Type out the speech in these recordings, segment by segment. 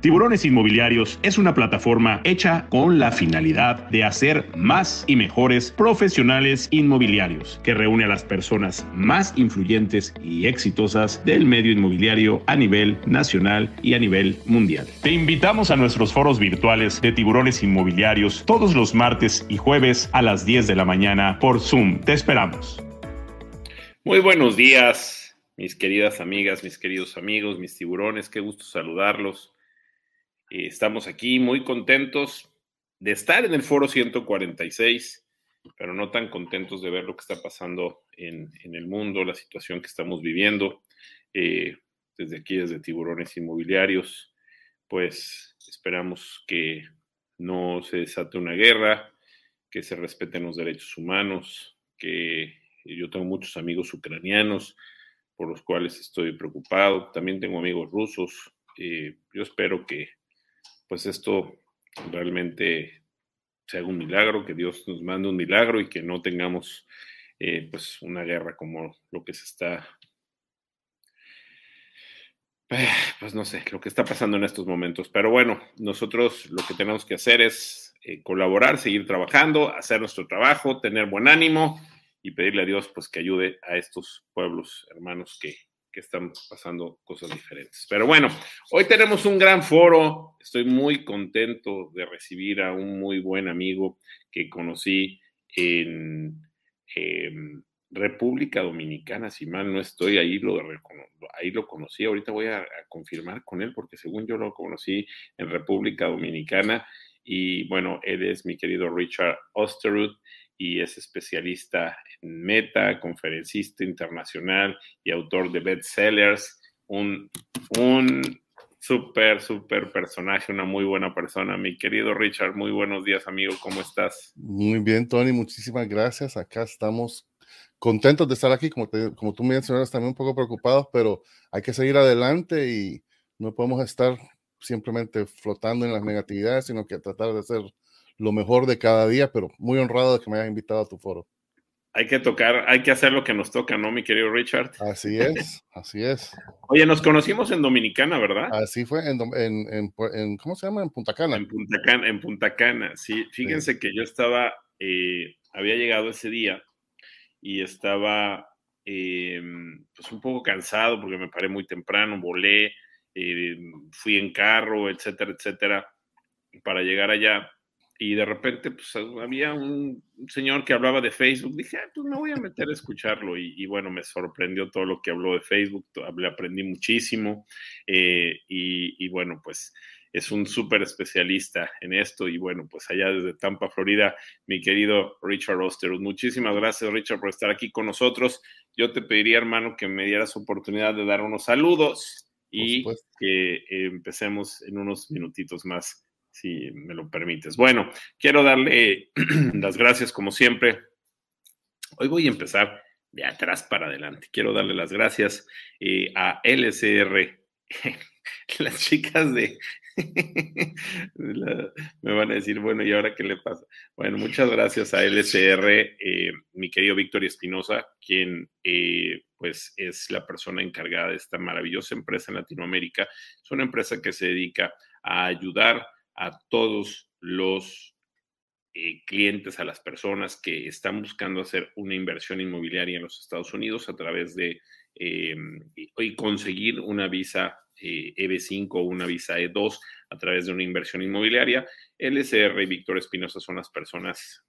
Tiburones Inmobiliarios es una plataforma hecha con la finalidad de hacer más y mejores profesionales inmobiliarios, que reúne a las personas más influyentes y exitosas del medio inmobiliario a nivel nacional y a nivel mundial. Te invitamos a nuestros foros virtuales de Tiburones Inmobiliarios todos los martes y jueves a las 10 de la mañana por Zoom. Te esperamos. Muy buenos días, mis queridas amigas, mis queridos amigos, mis tiburones, qué gusto saludarlos. Eh, estamos aquí muy contentos de estar en el foro 146, pero no tan contentos de ver lo que está pasando en, el mundo, la situación que estamos viviendo. Eh, desde aquí, desde Tiburones Inmobiliarios, pues esperamos que no se desate una guerra, que se respeten los derechos humanos, que yo tengo muchos amigos ucranianos por los cuales estoy preocupado, también tengo amigos rusos. Eh, yo espero que pues esto realmente sea un milagro, que Dios nos mande un milagro y que no tengamos eh, pues una guerra como lo que se está, pues no sé, lo que está pasando en estos momentos. Pero bueno, nosotros lo que tenemos que hacer es eh, colaborar, seguir trabajando, hacer nuestro trabajo, tener buen ánimo y pedirle a Dios pues que ayude a estos pueblos hermanos que, que están pasando cosas diferentes. Pero bueno, hoy tenemos un gran foro. Estoy muy contento de recibir a un muy buen amigo que conocí en em, República Dominicana, si mal no estoy, ahí lo, ahí lo conocí. Ahorita voy a, confirmar con él porque según yo lo conocí en República Dominicana. Y bueno, él es mi querido Richard Osterud y es especialista en meta, conferencista internacional y autor de bestsellers, un, un súper, súper personaje, una muy buena persona. Mi querido Richard, muy buenos días, amigo, ¿cómo estás? Muy bien, Tony, muchísimas gracias. Acá estamos contentos de estar aquí, como, como tú mencionas, también un poco preocupados, pero hay que seguir adelante y no podemos estar simplemente flotando en las negatividades, sino que tratar de hacer lo mejor de cada día, pero muy honrado de que me hayas invitado a tu foro. Hay que tocar, hay que hacer lo que nos toca, ¿no, mi querido Richard? Así es, así es. Oye, nos conocimos en Dominicana, ¿verdad? Así fue, en, en, en, ¿cómo se llama? En Punta Cana. En Punta Cana, en Punta Cana, sí. Fíjense que yo estaba, eh, había llegado ese día y estaba eh, pues un poco cansado porque me paré muy temprano, volé, eh, fui en carro, etcétera, etcétera, para llegar allá y de repente pues había un señor que hablaba de Facebook, dije, ah, pues me voy a meter a escucharlo y, bueno, me sorprendió todo lo que habló de Facebook, le aprendí muchísimo eh, y, bueno, pues es un súper especialista en esto y bueno, pues allá desde Tampa, Florida, mi querido Richard Osterud. Muchísimas gracias Richard por estar aquí con nosotros. Yo te pediría, hermano, que me dieras oportunidad de dar unos saludos y que empecemos en unos minutitos más si me lo permites. Bueno, quiero darle las gracias como siempre. Hoy voy a empezar de atrás para adelante. Quiero darle las gracias eh, a LCR, las chicas de... me van a decir, bueno, ¿y ahora qué le pasa? Bueno, muchas gracias a LCR, eh, mi querido Víctor Espinosa, quien eh, pues es la persona encargada de esta maravillosa empresa en Latinoamérica. Es una empresa que se dedica a ayudar a todos los eh, clientes, a las personas que están buscando hacer una inversión inmobiliaria en los Estados Unidos a través de eh, y conseguir una visa EB5 eh, e o una visa E2 a través de una inversión inmobiliaria. LSR y Víctor Espinosa son las personas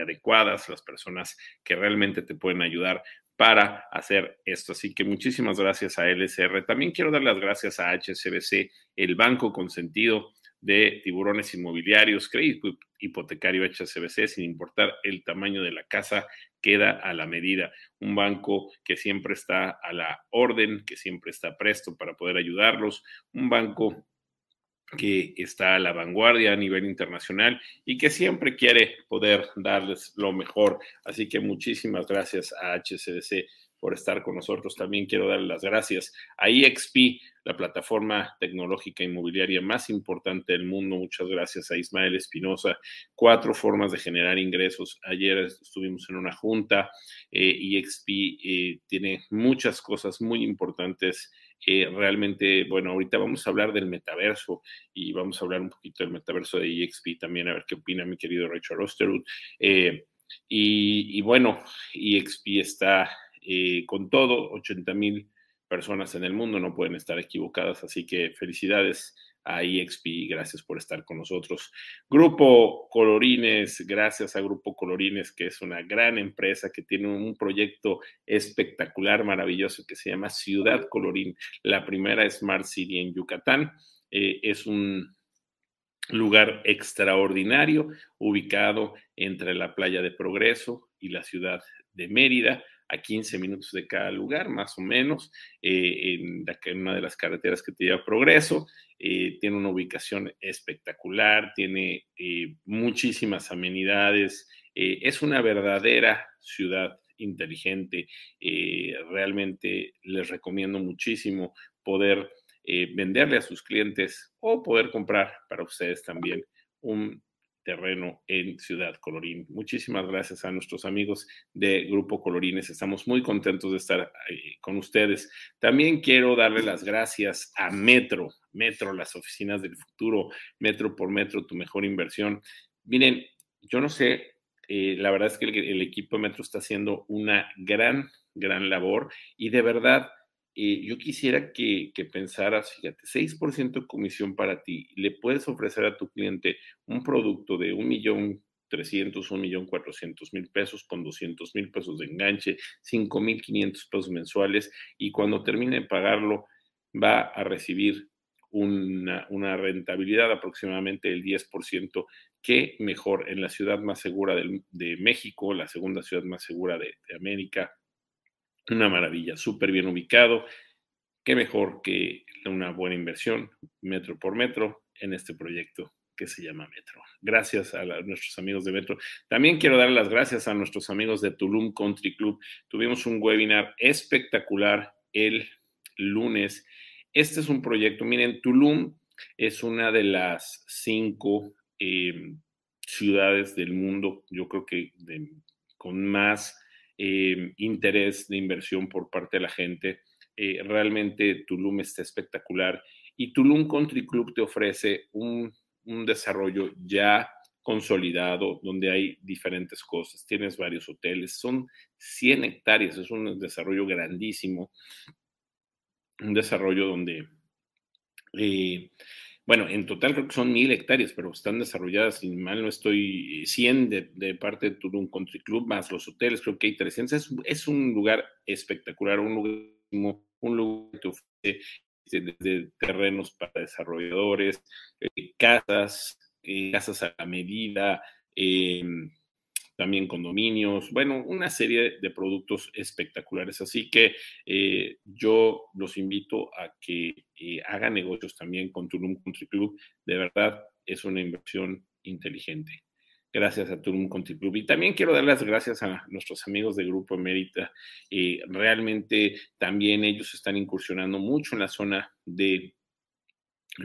adecuadas, las personas que realmente te pueden ayudar para hacer esto. Así que muchísimas gracias a LSR. También quiero dar las gracias a HSBC, el banco consentido de tiburones inmobiliarios, crédito hipotecario HSBC, sin importar el tamaño de la casa, queda a la medida. Un banco que siempre está a la orden, que siempre está presto para poder ayudarlos, un banco que está a la vanguardia a nivel internacional y que siempre quiere poder darles lo mejor. Así que muchísimas gracias a HSBC por estar con nosotros. También quiero darle las gracias a EXP, la plataforma tecnológica inmobiliaria más importante del mundo. Muchas gracias a Ismael Espinosa. Cuatro formas de generar ingresos. Ayer estuvimos en una junta. Eh, EXP eh, tiene muchas cosas muy importantes Eh, realmente, bueno, ahorita vamos a hablar del metaverso y vamos a hablar un poquito del metaverso de EXP también, a ver qué opina mi querido Richard Osterwood. Eh, y, bueno, EXP está eh, con todo, 80 mil personas en el mundo, no pueden estar equivocadas, así que felicidades a EXP, gracias por estar con nosotros. Grupo Colorines, gracias a Grupo Colorines, que es una gran empresa que tiene un proyecto espectacular, maravilloso, que se llama Ciudad Colorín, la primera Smart City en Yucatán. Eh, es un lugar extraordinario ubicado entre la playa de Progreso y la ciudad de Mérida a 15 minutos de cada lugar, más o menos, eh, en, una de las carreteras que te lleva Progreso. Eh, tiene una ubicación espectacular, tiene eh, muchísimas amenidades, es una verdadera ciudad inteligente. realmente les recomiendo muchísimo poder venderle a sus clientes o poder comprar para ustedes también un terreno en Ciudad Colorín. Muchísimas gracias a nuestros amigos de Grupo Colorines. Estamos muy contentos de estar con ustedes. También quiero darle las gracias a Metro, Metro, las oficinas del futuro, Metro por Metro, tu mejor inversión. Miren, yo no sé, eh, la verdad es que el equipo de Metro está haciendo una gran, gran labor y de verdad eh, yo quisiera que, que, pensaras, fíjate, 6% de comisión para ti, le puedes ofrecer a tu cliente un producto de un millón 300, un millón 400 mil pesos con 200 mil pesos de enganche, 5 mil 500 pesos mensuales y cuando termine de pagarlo va a recibir una, una rentabilidad aproximadamente del 10%, que mejor en la ciudad más segura de México, la segunda ciudad más segura de, de América, una maravilla, súper bien ubicado. Qué mejor que una buena inversión, metro por metro, en este proyecto que se llama Metro. Gracias a, nuestros amigos de Metro. También quiero dar las gracias a nuestros amigos de Tulum Country Club. Tuvimos un webinar espectacular el lunes. Este es un proyecto, miren, Tulum es una de las cinco em, ciudades del mundo, yo creo que con más eh, interés de inversión por parte de la gente. Eh, realmente Tulum está espectacular y Tulum Country Club te ofrece un, un desarrollo ya consolidado, donde hay diferentes cosas. Tienes varios hoteles, son 100 hectáreas, es un desarrollo grandísimo, un desarrollo donde eh, bueno, en total creo que son mil hectáreas, pero están desarrolladas, si mal no estoy, 100 de, parte de Tulum Country Club, más los hoteles, creo que hay 300. Es, un lugar espectacular, un lugar, un lugar que ofrece este, de, terrenos para desarrolladores, eh, casas, eh, casas a medida, eh, también condominios, bueno, una serie de productos espectaculares. Así que eh, yo los invito a que eh, hagan negocios también con Tulum Country Club. De verdad, es una inversión inteligente. Gracias a Tulum Country Club. Y también quiero dar las gracias a nuestros amigos de Grupo Emérita. Eh, realmente también ellos están incursionando mucho en la zona de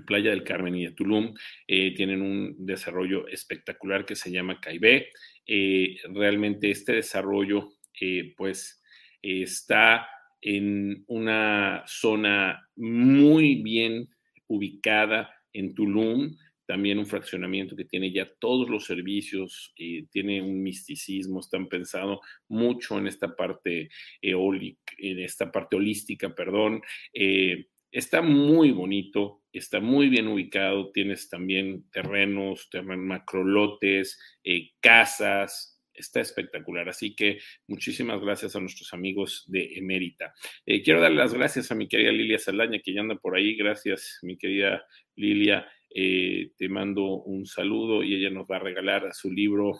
Playa del Carmen y de Tulum. tienen un desarrollo espectacular que se llama Caibé. Eh, realmente este desarrollo eh, pues está en una zona muy bien ubicada en Tulum, también un fraccionamiento que tiene ya todos los servicios, eh, tiene un misticismo, están pensando mucho en esta parte eólica, en esta parte holística, perdón. está muy bonito, está muy bien ubicado, tienes también terrenos, terrenos macrolotes, eh, casas, está espectacular. Así que muchísimas gracias a nuestros amigos de Emérita. Eh, quiero dar las gracias a mi querida Lilia Saldaña, que ya anda por ahí. Gracias, mi querida Lilia. Eh, te mando un saludo y ella nos va a regalar su libro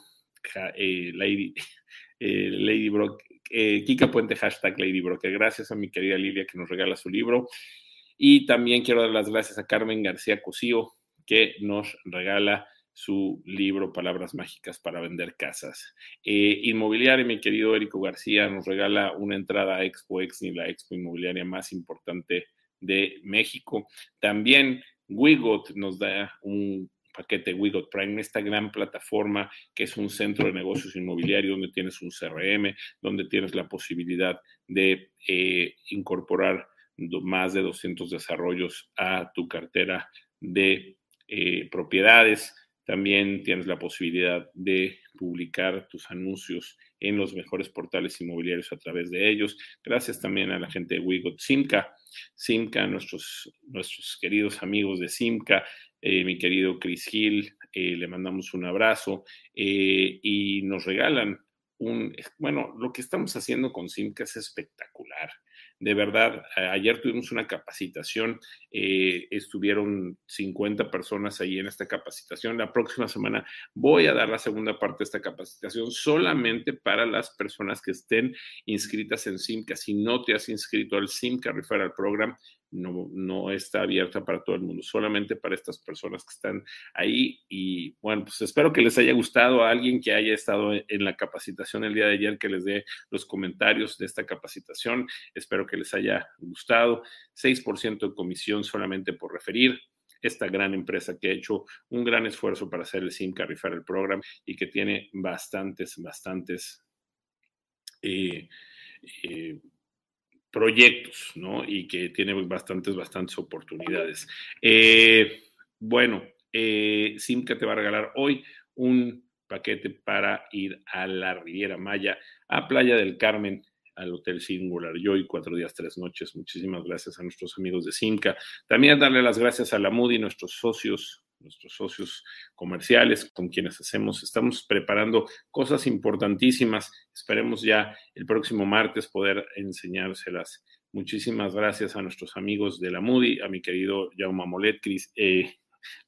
Lady, Lady Brock. Kika Puente, hashtag Lady Brock. Gracias a mi querida Lilia que nos regala su libro. Y también quiero dar las gracias a Carmen García Cosío, que nos regala su libro Palabras Mágicas para Vender Casas. Eh, Inmobiliaria, mi querido Érico García, nos regala una entrada a Expo Exni, la expo inmobiliaria más importante de México. También Wigot nos da un paquete Wigot Prime, esta gran plataforma que es un centro de negocios inmobiliarios donde tienes un CRM, donde tienes la posibilidad de eh, incorporar más de 200 desarrollos a tu cartera de eh, propiedades. También tienes la posibilidad de publicar tus anuncios en los mejores portales inmobiliarios a través de ellos. Gracias también a la gente de Wigot Simca. Simca, nuestros, nuestros queridos amigos de Simca, eh, mi querido Chris Hill, eh, le mandamos un abrazo y nos regalan un, bueno, lo que estamos haciendo con Simca es espectacular. De verdad, ayer tuvimos una capacitación, eh, estuvieron 50 personas ahí en esta capacitación. La próxima semana voy a dar la segunda parte de esta capacitación solamente para las personas que estén inscritas en Simca. Si no te has inscrito al Simca Referral Program, no, no está abierta para todo el mundo, solamente para estas personas que están ahí. Y bueno, pues espero que les haya gustado a alguien que haya estado en la capacitación el día de ayer, que les dé los comentarios de esta capacitación. Espero que les haya gustado. 6% de comisión solamente por referir esta gran empresa que ha hecho un gran esfuerzo para hacer el SIM Carrifar el programa y que tiene bastantes, bastantes eh, eh, proyectos, ¿no? Y que tiene bastantes, bastantes oportunidades. Eh, bueno, eh, Simca te va a regalar hoy un paquete para ir a la Riviera Maya, a Playa del Carmen, al Hotel Singular Joy, cuatro días, tres noches. Muchísimas gracias a nuestros amigos de Simca. También darle las gracias a la Moody, nuestros socios, nuestros socios comerciales con quienes hacemos. Estamos preparando cosas importantísimas. Esperemos ya el próximo martes poder enseñárselas. Muchísimas gracias a nuestros amigos de la Moody, a mi querido Jaume Molet, eh,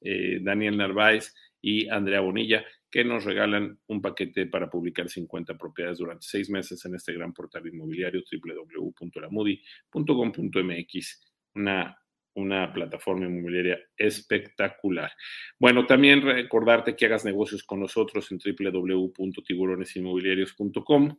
eh, Daniel Narváez y Andrea Bonilla, que nos regalan un paquete para publicar 50 propiedades durante seis meses en este gran portal inmobiliario www.lamudi.com.mx. Una una plataforma inmobiliaria espectacular. Bueno, también recordarte que hagas negocios con nosotros en www.tiburonesinmobiliarios.com.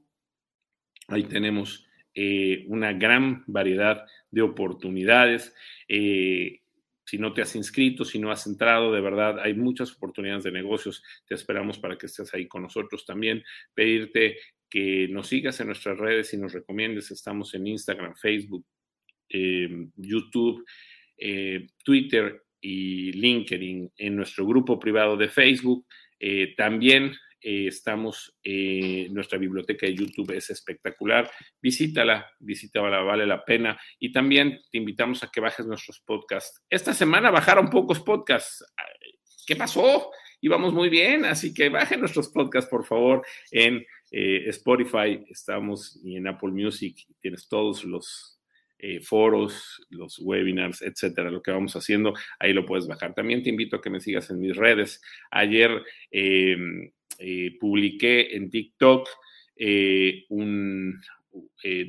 Ahí tenemos eh, una gran variedad de oportunidades. Eh, si no te has inscrito, si no has entrado, de verdad, hay muchas oportunidades de negocios. Te esperamos para que estés ahí con nosotros también. Pedirte que nos sigas en nuestras redes y nos recomiendes. Estamos en Instagram, Facebook, eh, YouTube eh, Twitter y LinkedIn, en nuestro grupo privado de Facebook. Eh, también eh, estamos, nuestra biblioteca de YouTube es espectacular. Visítala, visítala, vale la pena. Y también te invitamos a que bajes nuestros podcasts. Esta semana bajaron pocos podcasts. ¿Qué pasó? Íbamos muy bien, así que bajen nuestros podcasts, por favor, en Spotify, estamos y en Apple Music. Tienes todos los eh, foros, los webinars, etcétera, lo que vamos haciendo, ahí lo puedes bajar. También te invito a que me sigas en mis redes. Ayer em, eh, publiqué en TikTok eh,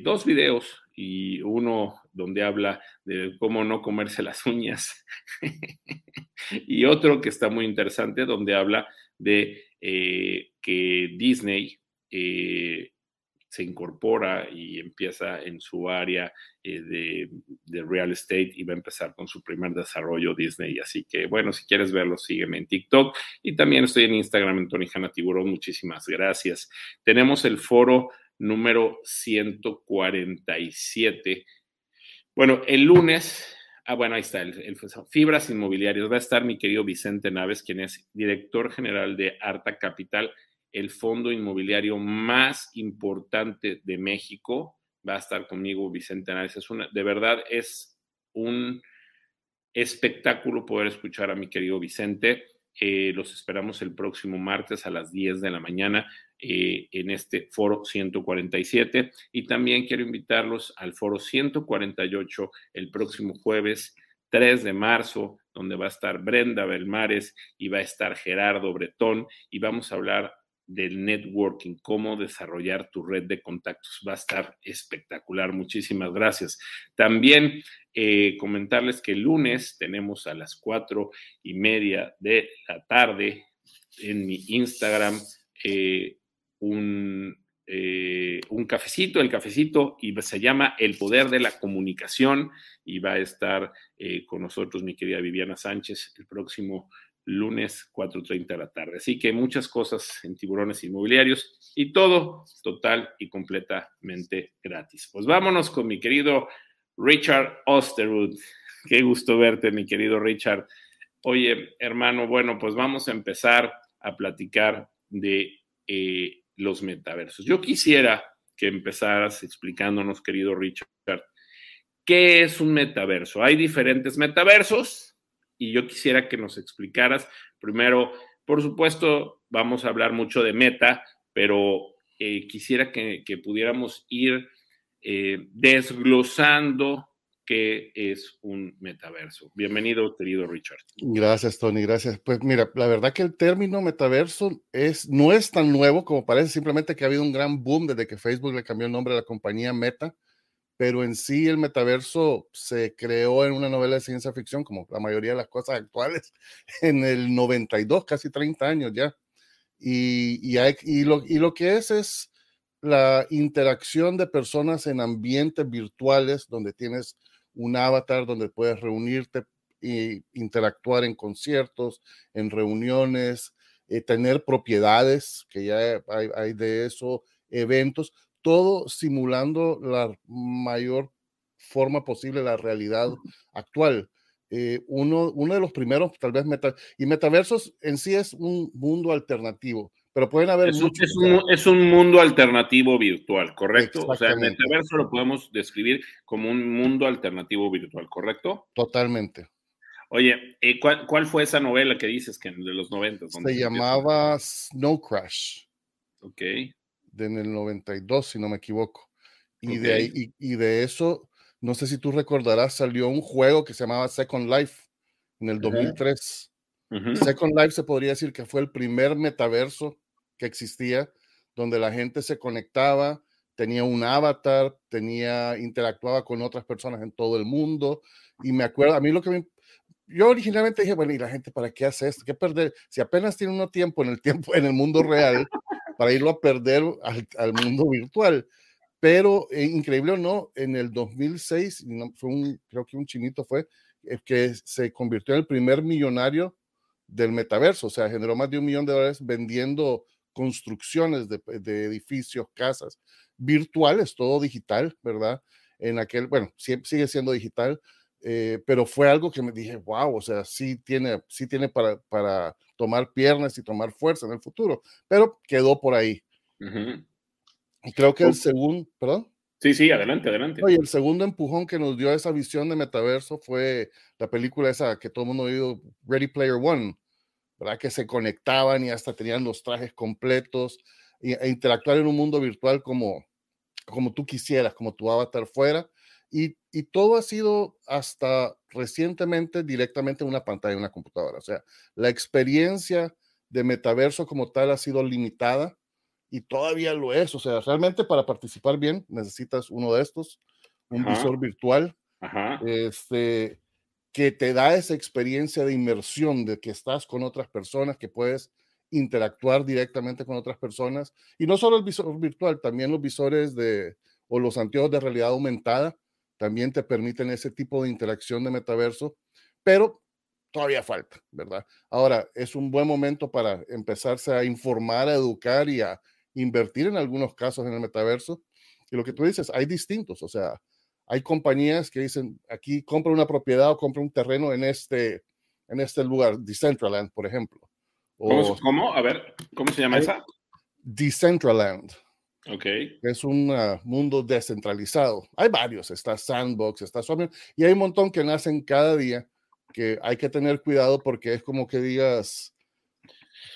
dos videos y uno donde habla de cómo no comerse las uñas y otro que está muy interesante donde habla de que Disney se incorpora y empieza en su área eh, de, real estate y va a empezar con su primer desarrollo Disney. Así que, bueno, si quieres verlo, sígueme en TikTok y también estoy en Instagram en Tony Hanna Tiburón. Muchísimas gracias. Tenemos el foro número 147. Bueno, el lunes Ah, bueno, ahí está, el, Fibras Inmobiliarias. Va a estar mi querido Vicente Naves, quien es director general de Arta Capital el fondo inmobiliario más importante de México. Va a estar conmigo Vicente Análisis. Es una, de verdad es un espectáculo poder escuchar a mi querido Vicente. Eh, los esperamos el próximo martes a las 10 de la mañana eh, en este foro 147. Y también quiero invitarlos al foro 148 el próximo jueves 3 de marzo, donde va a estar Brenda Belmares y va a estar Gerardo Bretón y vamos a hablar del networking, cómo desarrollar tu red de contactos. Va a estar espectacular. Muchísimas gracias. También eh, comentarles que el lunes tenemos a las cuatro y media de la tarde en mi Instagram eh, un, eh, un cafecito, el cafecito, y se llama El Poder de la Comunicación, y va a estar con nosotros mi querida Viviana Sánchez el próximo lunes 4.30 de la tarde. Así que muchas cosas en tiburones inmobiliarios y todo total y completamente gratis. Pues vámonos con mi querido Richard Osterwood. Qué gusto verte, mi querido Richard. Oye, hermano, bueno, pues vamos a empezar a platicar de eh, los metaversos. Yo quisiera que empezaras explicándonos, querido Richard, qué es un metaverso. Hay diferentes metaversos y yo quisiera que nos explicaras primero, por supuesto, vamos a hablar mucho de meta, pero eh, quisiera que, pudiéramos ir eh, desglosando qué es un metaverso. Bienvenido, querido Richard. Gracias, Tony, gracias. Pues mira, la verdad que el término metaverso es, no es tan nuevo como parece, simplemente que ha habido un gran boom desde que Facebook le cambió el nombre a la compañía Meta, pero en sí el metaverso se creó en una novela de ciencia ficción, como la mayoría de las cosas actuales, en el 92, casi 30 años ya. Y, y, y, lo, y lo que es es la interacción de personas en ambientes virtuales donde tienes un avatar donde puedes reunirte e interactuar en conciertos, en reuniones, eh, tener propiedades, que ya hay, de eso, eventos, todo simulando la mayor forma posible la realidad actual. Eh, uno, uno de los primeros, tal vez, meta, y metaversos en sí es un mundo alternativo pero pueden haber es, muchos. Es un, mundo alternativo virtual, ¿correcto? O sea, el metaverso lo podemos describir como un mundo alternativo virtual, ¿correcto? Totalmente. Oye, ¿cuál, fue esa novela que dices que de los 90? Se llamaba Snow Crash. Ok. De en el 92, si no me equivoco. Y, de ahí, y, de eso, no sé si tú recordarás, salió un juego que se llamaba Second Life en el 2003. Second Life se podría decir que fue el primer metaverso que existía, donde la gente se conectaba, tenía un avatar, tenía, interactuaba con otras personas en todo el mundo. Y me acuerdo, a mí lo que me, yo originalmente dije, bueno, ¿y la gente para qué hace esto? ¿Qué perder? Si apenas tiene uno tiempo en el tiempo, en el mundo real, para irlo a perder al, mundo virtual. Pero eh, increíble o no, en el 2006, fue un, creo que un chinito fue, eh, que se convirtió en el primer millonario del metaverso, o sea, generó más de un millón de dólares vendiendo construcciones de, edificios, casas virtuales, todo digital, ¿verdad? En aquel, bueno, sigue siendo digital, eh, pero fue algo que me dije, wow, o sea, sí tiene, sí tiene para, para tomar piernas y tomar fuerza en el futuro, pero quedó por ahí. Y creo que el segundo, perdón. Sí, sí, adelante, adelante. Oye, el segundo empujón que nos dio esa visión de metaverso fue la película esa que todo el mundo ha oído, Ready Player One, ¿verdad? Que se conectaban y hasta tenían los trajes completos e, interactuar en un mundo virtual como, como tú quisieras, como tu avatar fuera. Y, y, todo ha sido hasta recientemente directamente en una pantalla, en una computadora. O sea, la experiencia de metaverso como tal ha sido limitada y todavía lo es. O sea, realmente para participar bien necesitas uno de estos, un visor virtual. Ajá. Este, que te da esa experiencia de inmersión, de que estás con otras personas, que puedes interactuar directamente con otras personas. Y no solo el visor virtual, también los visores de, o los anteojos de realidad aumentada también te permiten ese tipo de interacción de metaverso, pero todavía falta, ¿verdad? Ahora, es un buen momento para empezarse a informar, a educar y a invertir en algunos casos en el metaverso. Y lo que tú dices, hay distintos, o sea, hay compañías que dicen, aquí compra una propiedad o compra un terreno en este, en este lugar, Decentraland, por ejemplo. ¿Cómo, A ver, ¿cómo se llama esa? Decentraland. Ok. Es un ah, mundo descentralizado. Hay varios, está Sandbox, está Swami, y hay un montón que nacen cada día que hay que tener cuidado porque es como que digas,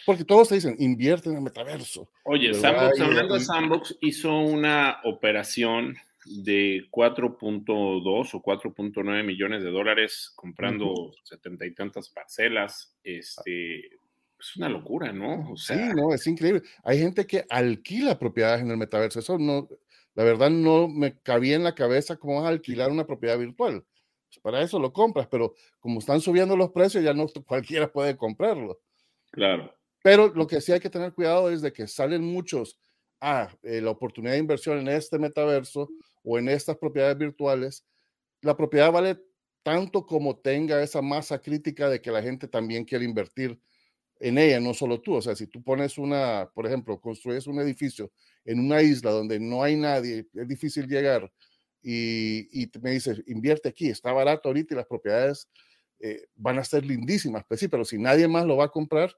porque todos te dicen, invierte en el metaverso. Oye, Sandbox, hablando de Sandbox, hizo una operación de 4.2 o 4.9 millones de dólares comprando setenta y tantas parcelas. Este, es una locura, ¿no? sí, no, es increíble. Hay gente que alquila propiedades en el metaverso. Eso no, la verdad no me cabía en la cabeza cómo vas a alquilar una propiedad virtual. Pues, para eso lo compras, pero como están subiendo los precios, ya no cualquiera puede comprarlo. Claro. Pero lo que sí hay que tener cuidado es de que salen muchos a ah, eh, la oportunidad de inversión en este metaverso o en estas propiedades virtuales, la propiedad vale tanto como tenga esa masa crítica de que la gente también quiere invertir en ella, no solo tú. O sea, si tú pones una, por ejemplo, construyes un edificio en una isla donde no hay nadie, es difícil llegar y, me dice, invierte aquí, está barato ahorita y las propiedades eh, van a ser lindísimas. Pues sí, pero si nadie más lo va a comprar,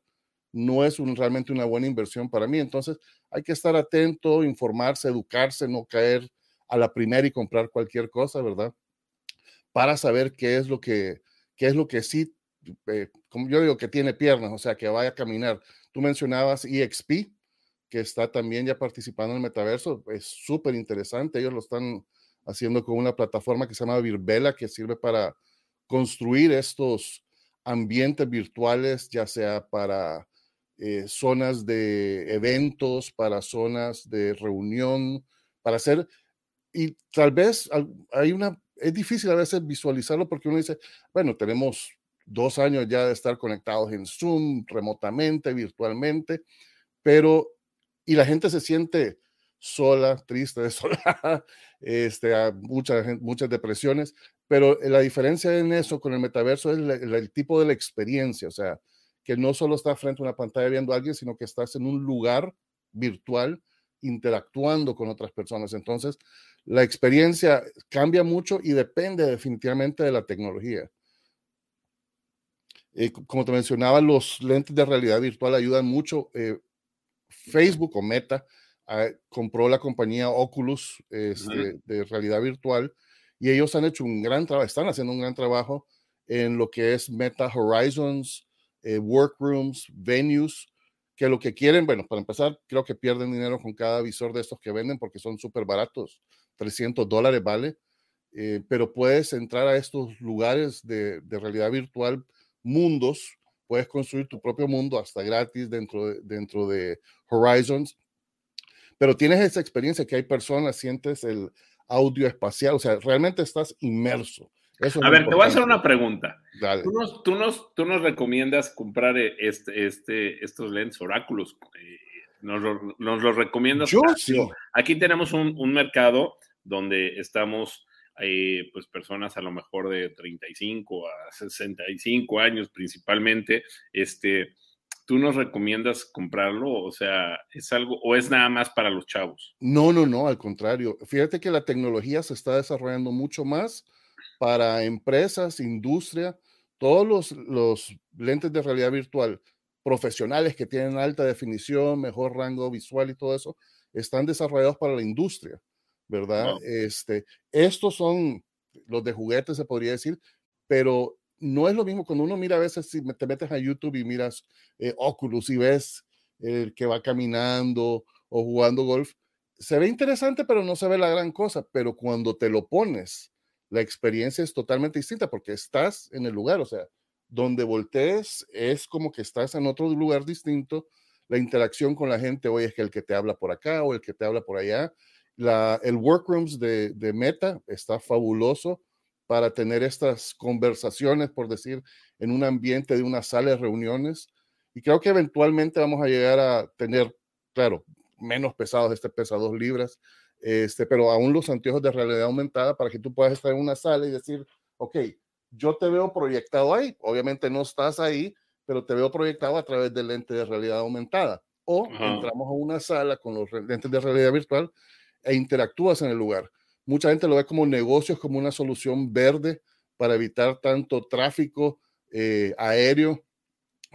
no es realmente una buena inversión para mí. Entonces hay que estar atento, informarse, educarse, no caer a la primera y comprar cualquier cosa, ¿verdad? Para saber qué es lo que, qué es lo que sí, eh, como yo digo, que tiene piernas, o sea, que vaya a caminar. Tú mencionabas EXP, que está también ya participando en el metaverso, es súper interesante. Ellos lo están haciendo con una plataforma que se llama Virbela, que sirve para construir estos ambientes virtuales, ya sea para eh, zonas de eventos, para zonas de reunión, para hacer, y tal vez hay una, es difícil a veces visualizarlo porque uno dice, bueno, tenemos dos años ya de estar conectados en Zoom, remotamente, virtualmente, pero, y la gente se siente sola, triste, desolada, este, muchas, muchas depresiones, pero la diferencia en eso con el metaverso es el, tipo de la experiencia, o sea, que no solo estás frente a una pantalla viendo a alguien, sino que estás en un lugar virtual interactuando con otras personas. Entonces, la experiencia cambia mucho y depende definitivamente de la tecnología. Eh, como te mencionaba, los lentes de realidad virtual ayudan mucho. Eh, Facebook o Meta Ah, compró la compañía Oculus este, de realidad virtual y ellos han hecho un gran trabajo, están haciendo un gran trabajo en lo que es Meta Horizons, eh, workrooms, venues, que lo que quieren, bueno, para empezar, creo que pierden dinero con cada visor de estos que venden porque son súper baratos, 300 dólares vale, eh, pero puedes entrar a estos lugares de, de, realidad virtual, mundos, puedes construir tu propio mundo hasta gratis dentro de, dentro de Horizons pero tienes esa experiencia que hay personas, sientes el audio espacial, o sea, realmente estás inmerso. a ver, te voy a hacer una pregunta. ¿Tú nos, tú, nos, ¿Tú nos, recomiendas comprar este, este, estos lentes oráculos? Eh, ¿Nos, nos los recomiendas? Yo sí. Aquí tenemos un, un mercado donde estamos, eh, pues, personas a lo mejor de 35 a 65 años principalmente, este, ¿tú nos recomiendas comprarlo? O sea, ¿es algo o es nada más para los chavos? No, no, no, al contrario. Fíjate que la tecnología se está desarrollando mucho más para empresas, industria, todos los, los lentes de realidad virtual profesionales que tienen alta definición, mejor rango visual y todo eso, están desarrollados para la industria, ¿verdad? Este, estos son los de juguetes, se podría decir, pero no es lo mismo cuando uno mira a veces, si te metes a YouTube y miras eh, Oculus y ves el que va caminando o jugando golf, se ve interesante, pero no se ve la gran cosa. Pero cuando te lo pones, la experiencia es totalmente distinta porque estás en el lugar, o sea, donde voltees es como que estás en otro lugar distinto. La interacción con la gente hoy es que el que te habla por acá o el que te habla por allá. La, el workrooms de, de Meta está fabuloso para tener estas conversaciones, por decir, en un ambiente de una sala de reuniones. Y creo que eventualmente vamos a llegar a tener, claro, menos pesados, este pesa dos libras, este, pero aún los anteojos de realidad aumentada para que tú puedas estar en una sala y decir, ok, yo te veo proyectado ahí, obviamente no estás ahí, pero te veo proyectado a través del lente de realidad aumentada. O entramos a una sala con los lentes de realidad virtual e interactúas en el lugar. Mucha gente lo ve como negocios, como una solución verde para evitar tanto tráfico eh, aéreo,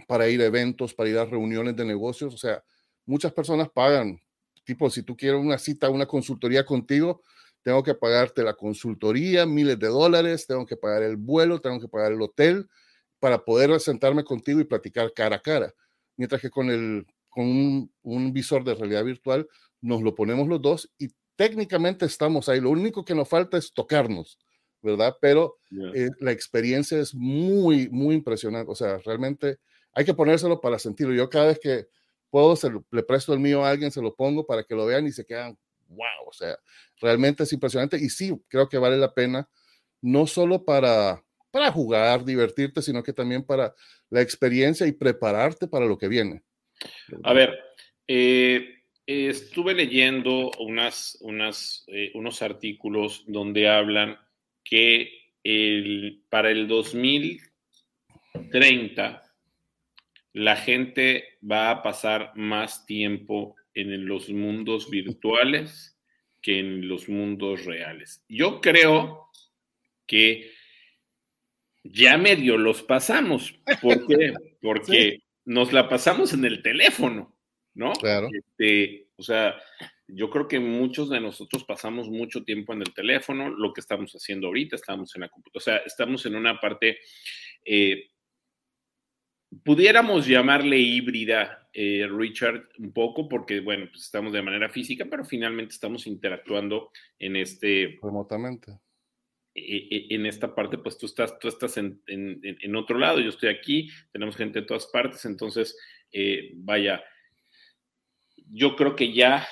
para ir a eventos, para ir a reuniones de negocios. O sea, muchas personas pagan, tipo, si tú quieres una cita, una consultoría contigo, tengo que pagarte la consultoría, miles de dólares, tengo que pagar el vuelo, tengo que pagar el hotel para poder sentarme contigo y platicar cara a cara. Mientras que con, el, con un, un visor de realidad virtual nos lo ponemos los dos y técnicamente estamos ahí, lo único que nos falta es tocarnos, ¿verdad? Pero eh, la experiencia es muy, muy impresionante, o sea, realmente hay que ponérselo para sentirlo. Yo cada vez que puedo, le presto el mío a alguien, se lo pongo para que lo vean y se quedan, wow, o sea, realmente es impresionante y sí, creo que vale la pena, no solo para, para jugar, divertirte, sino que también para la experiencia y prepararte para lo que viene. A ver, eh, estuve leyendo unas, unas, eh, unos artículos donde hablan que el, para el 2030 la gente va a pasar más tiempo en los mundos virtuales que en los mundos reales. Yo creo que ya medio los pasamos. ¿Por qué? Porque nos la pasamos en el teléfono, ¿no? Claro. Este, o sea, yo creo que muchos de nosotros pasamos mucho tiempo en el teléfono, lo que estamos haciendo ahorita, estamos en la computadora, o sea, estamos en una parte, eh, pudiéramos llamarle híbrida, eh, Richard, un poco, porque, bueno, pues estamos de manera física, pero finalmente estamos interactuando en este... Remotamente. E, e, en esta parte, pues tú estás, tú estás en, en, otro lado, yo estoy aquí, tenemos gente de todas partes, entonces, eh, vaya, yo creo que ya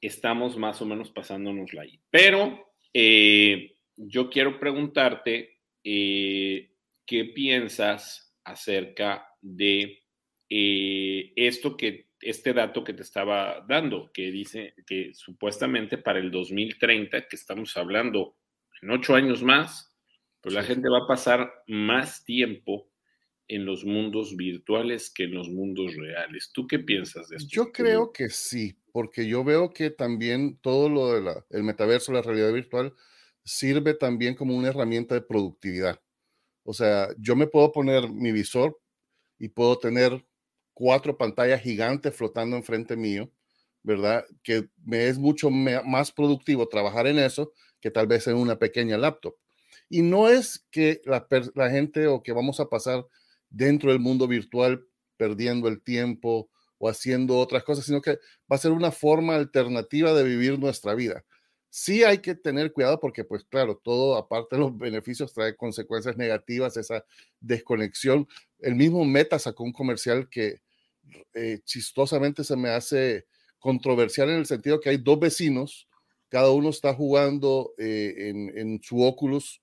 estamos más o menos pasándonos ahí. Pero eh, yo quiero preguntarte eh, qué piensas acerca de eh, esto que, este dato que te estaba dando, que dice que supuestamente para el 2030, que estamos hablando en ocho años más, pues la gente va a pasar más tiempo en los mundos virtuales que en los mundos reales. ¿Tú qué piensas de esto? Yo creo que sí, porque yo veo que también todo lo del metaverso, la realidad virtual, sirve también como una herramienta de productividad. O sea, yo me puedo poner mi visor y puedo tener cuatro pantallas gigantes flotando enfrente mío, ¿verdad? Que me es mucho más productivo trabajar en eso que tal vez en una pequeña laptop. Y no es que la, la gente o que vamos a pasar dentro del mundo virtual perdiendo el tiempo o haciendo otras cosas, sino que va a ser una forma alternativa de vivir nuestra vida. Sí hay que tener cuidado porque, pues claro, todo aparte de los beneficios trae consecuencias negativas, esa desconexión. El mismo Meta sacó un comercial que eh, chistosamente se me hace controversial en el sentido que hay dos vecinos, cada uno está jugando eh, en, en su Oculus,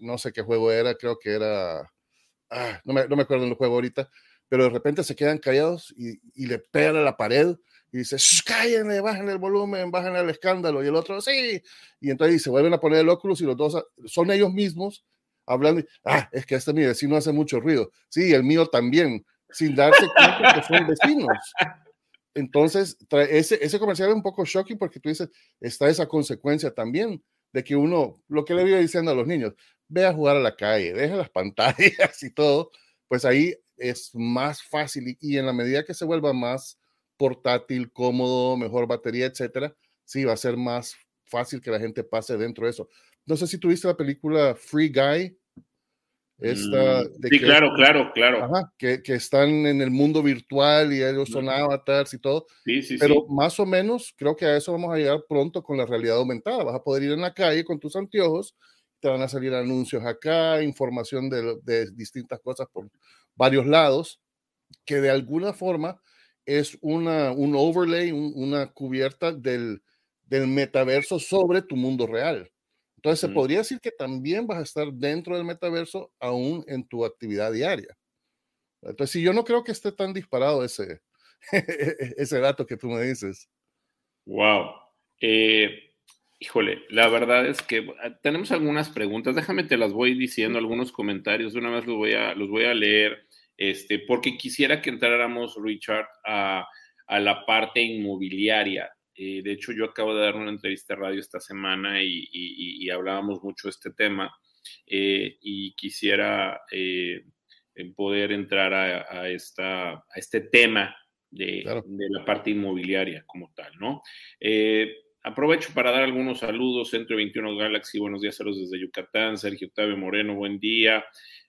no sé qué juego era, creo que era Ah, no, me, no me acuerdo del juego ahorita, pero de repente se quedan callados y, y le pegan a la pared y dice, cállenle, bajen el volumen, bajen el escándalo. Y el otro, sí. Y entonces se vuelven a poner el óculos y los dos son ellos mismos hablando. ah, es que este mi vecino hace mucho ruido. Sí, el mío también, sin darse cuenta que son vecinos. Entonces, ese, ese comercial es un poco shocking porque tú dices, está esa consecuencia también de que uno, lo que le iba diciendo a los niños, ve a jugar a la calle, deja las pantallas y todo, pues ahí es más fácil y, en la medida que se vuelva más portátil, cómodo, mejor batería, etcétera, sí va a ser más fácil que la gente pase dentro de eso. No sé si tuviste la película Free Guy. Esta, mm, sí, claro, claro, claro. que, que, están en el mundo virtual y ellos son avatars y todo. Sí, sí, Pero más o menos creo que a eso vamos a llegar pronto con la realidad aumentada. Vas a poder ir en la calle con tus anteojos te van a salir anuncios acá, información de, distintas cosas por varios lados, que de alguna forma es una, un overlay, una cubierta del, del, metaverso sobre tu mundo real. Entonces se podría decir que también vas a estar dentro del metaverso aún en tu actividad diaria. Entonces, si yo no creo que esté tan disparado ese, ese dato que tú me dices. Wow. Eh, Híjole, la verdad es que ah, tenemos algunas preguntas. Déjame te las voy diciendo, algunos comentarios. De una vez los voy a, los voy a leer, este, porque quisiera que entráramos, Richard, a, la parte inmobiliaria. Eh, de hecho, yo acabo de dar una entrevista a radio esta semana y, hablábamos mucho de este tema. Eh, y quisiera eh, poder entrar a, esta, a este tema de, de, la parte inmobiliaria como tal, ¿no? Aprovecho para dar algunos saludos. Centro 21 Galaxy, buenos días, saludos desde Yucatán. Sergio Octavio Moreno, buen día.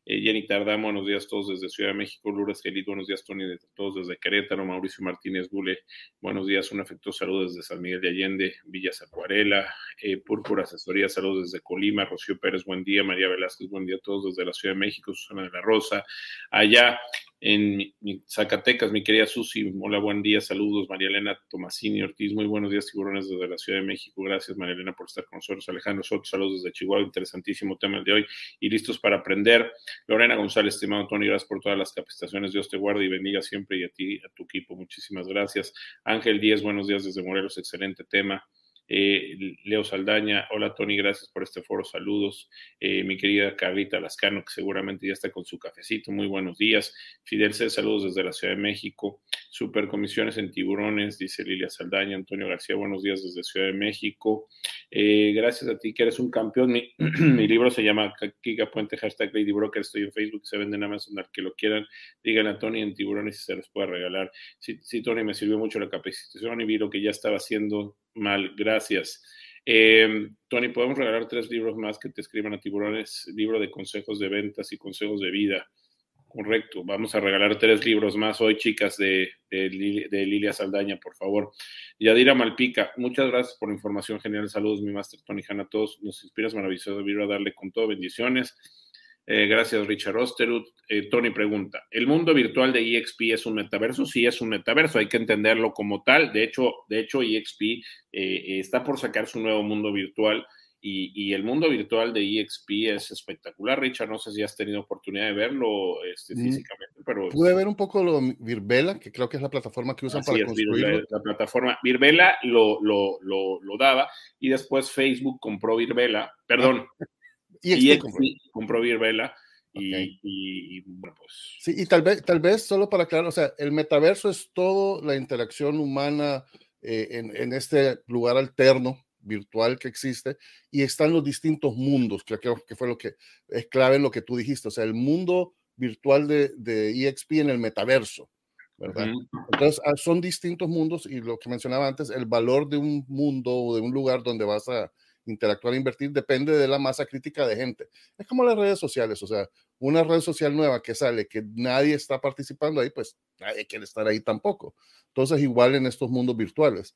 Eh, Jenny Tardam, buenos días todos desde Ciudad de México. Lourdes Gelit, buenos días, Tony, todos desde Querétaro. Mauricio Martínez Bule, buenos días. Un afectuoso saludo desde San Miguel de Allende, Villas Acuarela. Eh, Púrpura Asesoría, saludos desde Colima. Rocío Pérez, buen día. María Velázquez, buen día a todos desde la Ciudad de México. Susana de la Rosa, allá en Zacatecas, mi querida Susi, hola, buen día, saludos, María Elena Tomasini Ortiz, muy buenos días, tiburones desde la Ciudad de México, gracias María Elena por estar con nosotros, Alejandro Soto, saludos desde Chihuahua, interesantísimo tema el de hoy, y listos para aprender, Lorena González, estimado Tony, gracias por todas las capacitaciones, Dios te guarde y bendiga siempre y a ti, a tu equipo, muchísimas gracias, Ángel Díez, buenos días desde Morelos, excelente tema, eh, Leo Saldaña, hola Tony, gracias por este foro, saludos. Eh, mi querida Carlita Lascano, que seguramente ya está con su cafecito, muy buenos días. Fidel C, saludos desde la Ciudad de México. Supercomisiones en tiburones, dice Lilia Saldaña, Antonio García, buenos días desde Ciudad de México. Eh, gracias a ti que eres un campeón. Mi, libro se llama Kika Puente, hashtag Lady Broker, estoy en Facebook, se vende en Amazon, al que lo quieran, digan a Tony en tiburones y se les puede regalar. Sí, sí, Tony, me sirvió mucho la capacitación y vi lo que ya estaba haciendo mal, gracias. Eh, Tony, podemos regalar tres libros más que te escriban a tiburones, libro de consejos de ventas y consejos de vida. Correcto, vamos a regalar tres libros más hoy, chicas, de, de, Lilia Saldaña, por favor. Yadira Malpica, muchas gracias por la información general. Saludos, mi máster Tony Hanna, a todos. Nos inspiras maravilloso libro a darle con todo. Bendiciones. Eh, gracias, Richard Osterud. Eh, Tony pregunta: ¿El mundo virtual de EXP es un metaverso? Sí, es un metaverso, hay que entenderlo como tal. De hecho, de hecho EXP eh, está por sacar su nuevo mundo virtual y, el mundo virtual de EXP es espectacular. Richard, no sé si has tenido oportunidad de verlo este, mm, físicamente, pero. Pude ver un poco lo Virbela, que creo que es la plataforma que usan para construirlo. la plataforma Virbela lo, lo, lo, daba y después Facebook compró Virbela, perdón. Y, compró. Virbela. Y, bueno, pues. Sí, y tal vez, tal vez solo para aclarar, o sea, el metaverso es toda la interacción humana eh, en, en, este lugar alterno virtual que existe y están los distintos mundos, que creo que fue lo que es clave en lo que tú dijiste, o sea, el mundo virtual de, de EXP en el metaverso, ¿verdad? Entonces, ah, son distintos mundos y lo que mencionaba antes, el valor de un mundo o de un lugar donde vas a, interactuar e invertir depende de la masa crítica de gente. Es como las redes sociales, o sea, una red social nueva que sale, que nadie está participando ahí, pues nadie quiere estar ahí tampoco. Entonces, igual en estos mundos virtuales.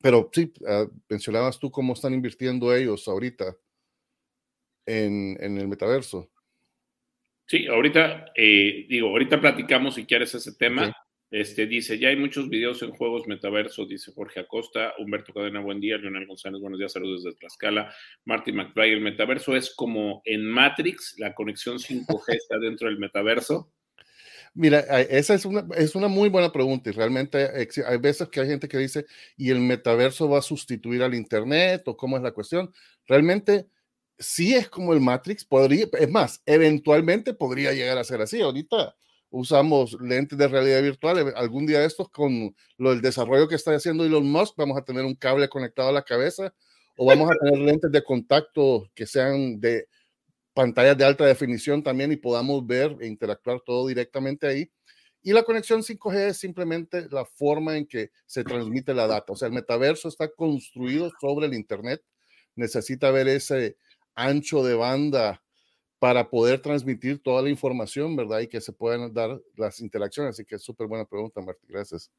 Pero sí, uh, mencionabas tú cómo están invirtiendo ellos ahorita en, en el metaverso. Sí, ahorita, eh, digo, ahorita platicamos si quieres ese tema. Este, dice, ya hay muchos videos en juegos metaverso, dice Jorge Acosta, Humberto Cadena, buen día, Leonel González, buenos días, saludos desde Tlaxcala, Martin McFly, el metaverso es como en Matrix, la conexión 5G está dentro del metaverso. Mira, esa es una, es una muy buena pregunta y realmente hay veces que hay gente que dice, ¿y el metaverso va a sustituir al Internet o cómo es la cuestión? Realmente sí es como el Matrix, podría, es más, eventualmente podría llegar a ser así. Ahorita usamos lentes de realidad virtual. Eh, algún día estos, con lo del desarrollo que está haciendo Elon Musk, vamos a tener un cable conectado a la cabeza o vamos a tener lentes de contacto que sean de pantallas de alta definición también y podamos ver e interactuar todo directamente ahí. Y la conexión 5G es simplemente la forma en que se transmite la data. O sea, el metaverso está construido sobre el Internet. Necesita ver ese ancho de banda para poder transmitir toda la información, ¿verdad? Y que se puedan dar las interacciones. Así que es súper buena pregunta, Martín. Gracias.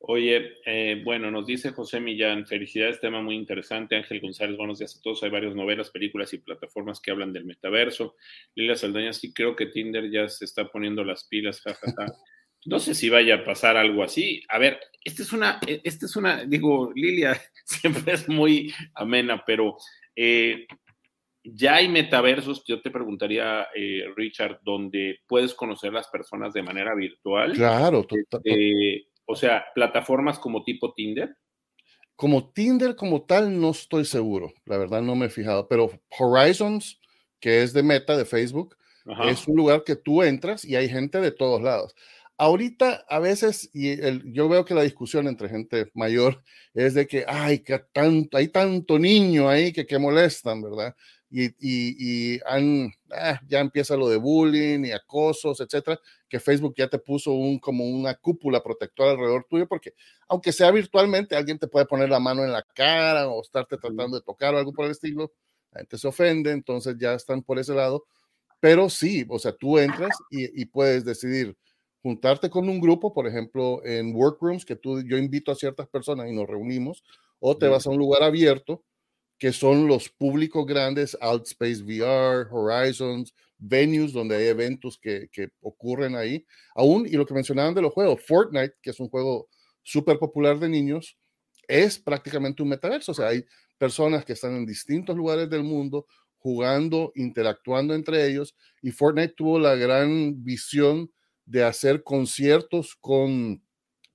Oye, eh, bueno, nos dice José Millán, felicidades, tema muy interesante. Ángel González, buenos días a todos. Hay varias novelas, películas y plataformas que hablan del metaverso. Lilia Saldaña, sí creo que Tinder ya se está poniendo las pilas, jajaja. No sé si vaya a pasar algo así. A ver, esta es una, esta es una, digo, Lilia siempre es muy amena, pero eh, ya hay metaversos, yo te preguntaría, eh, Richard, donde puedes conocer las personas de manera virtual. Claro, este, o sea, plataformas como tipo Tinder. Como Tinder como tal, no estoy seguro, la verdad no me he fijado, pero Horizons, que es de Meta, de Facebook, es un lugar que tú entras y hay gente de todos lados. Ahorita a veces, y yo veo que la discusión entre gente mayor es de que, ay, que tanto, hay tanto niño ahí que, que molestan, ¿verdad? y, han, ah, ya empieza lo de bullying y acosos, etcétera, que Facebook ya te puso un, como una cúpula protectora alrededor tuyo, porque aunque sea virtualmente, alguien te puede poner la mano en la cara o estarte tratando de tocar o algo por el estilo, la gente se ofende, entonces ya están por ese lado. Pero sí, o sea, tú entras y, puedes decidir juntarte con un grupo, por ejemplo, en workrooms, que tú, yo invito a ciertas personas y nos reunimos, o te vas a un lugar abierto que son los públicos grandes, Outspace VR, Horizons, venues donde hay eventos que, que, ocurren ahí. Aún, y lo que mencionaban de los juegos, Fortnite, que es un juego súper popular de niños, es prácticamente un metaverso. O sea, hay personas que están en distintos lugares del mundo jugando, interactuando entre ellos, y Fortnite tuvo la gran visión de hacer conciertos con,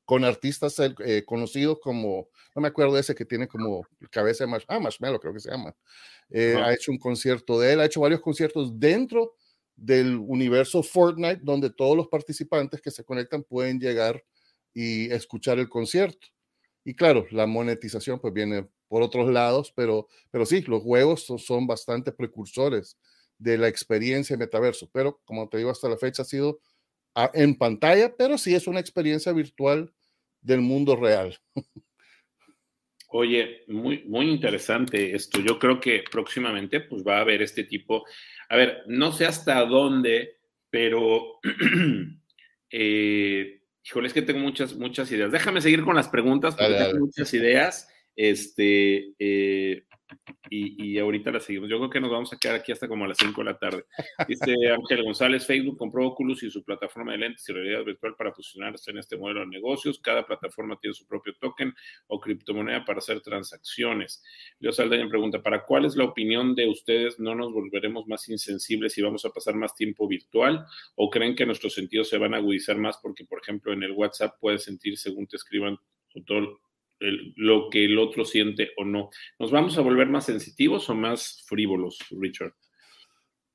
con artistas eh, conocidos como no me acuerdo ese que tiene como cabeza de Marshmallow, ah, Marshmallow creo que se llama. Eh, ha hecho un concierto de él, ha hecho varios conciertos dentro del universo Fortnite, donde todos los participantes que se conectan pueden llegar y escuchar el concierto. Y claro, la monetización pues viene por otros lados, pero, pero sí, los juegos son, bastante precursores de la experiencia metaverso, pero como te digo, hasta la fecha ha sido en pantalla, pero sí es una experiencia virtual del mundo real. Oye, muy, muy interesante esto. Yo creo que próximamente pues va a haber este tipo. A ver, no sé hasta dónde, pero eh, híjole, es que tengo muchas, muchas ideas. Déjame seguir con las preguntas porque tengo muchas ideas. Este, eh, y, ahorita la seguimos. Yo creo que nos vamos a quedar aquí hasta como a las 5 de la tarde. Dice Ángel González, Facebook compró Oculus y su plataforma de lentes y realidad virtual para posicionarse en este modelo de negocios. Cada plataforma tiene su propio token o criptomoneda para hacer transacciones. Leo Saldaña pregunta, ¿para cuál es la opinión de ustedes? ¿No nos volveremos más insensibles y vamos a pasar más tiempo virtual? ¿O creen que nuestros sentidos se van a agudizar más porque, por ejemplo, en el WhatsApp puedes sentir según te escriban todo lo que el otro siente o no. ¿Nos vamos a volver más sensitivos o más frívolos, Richard?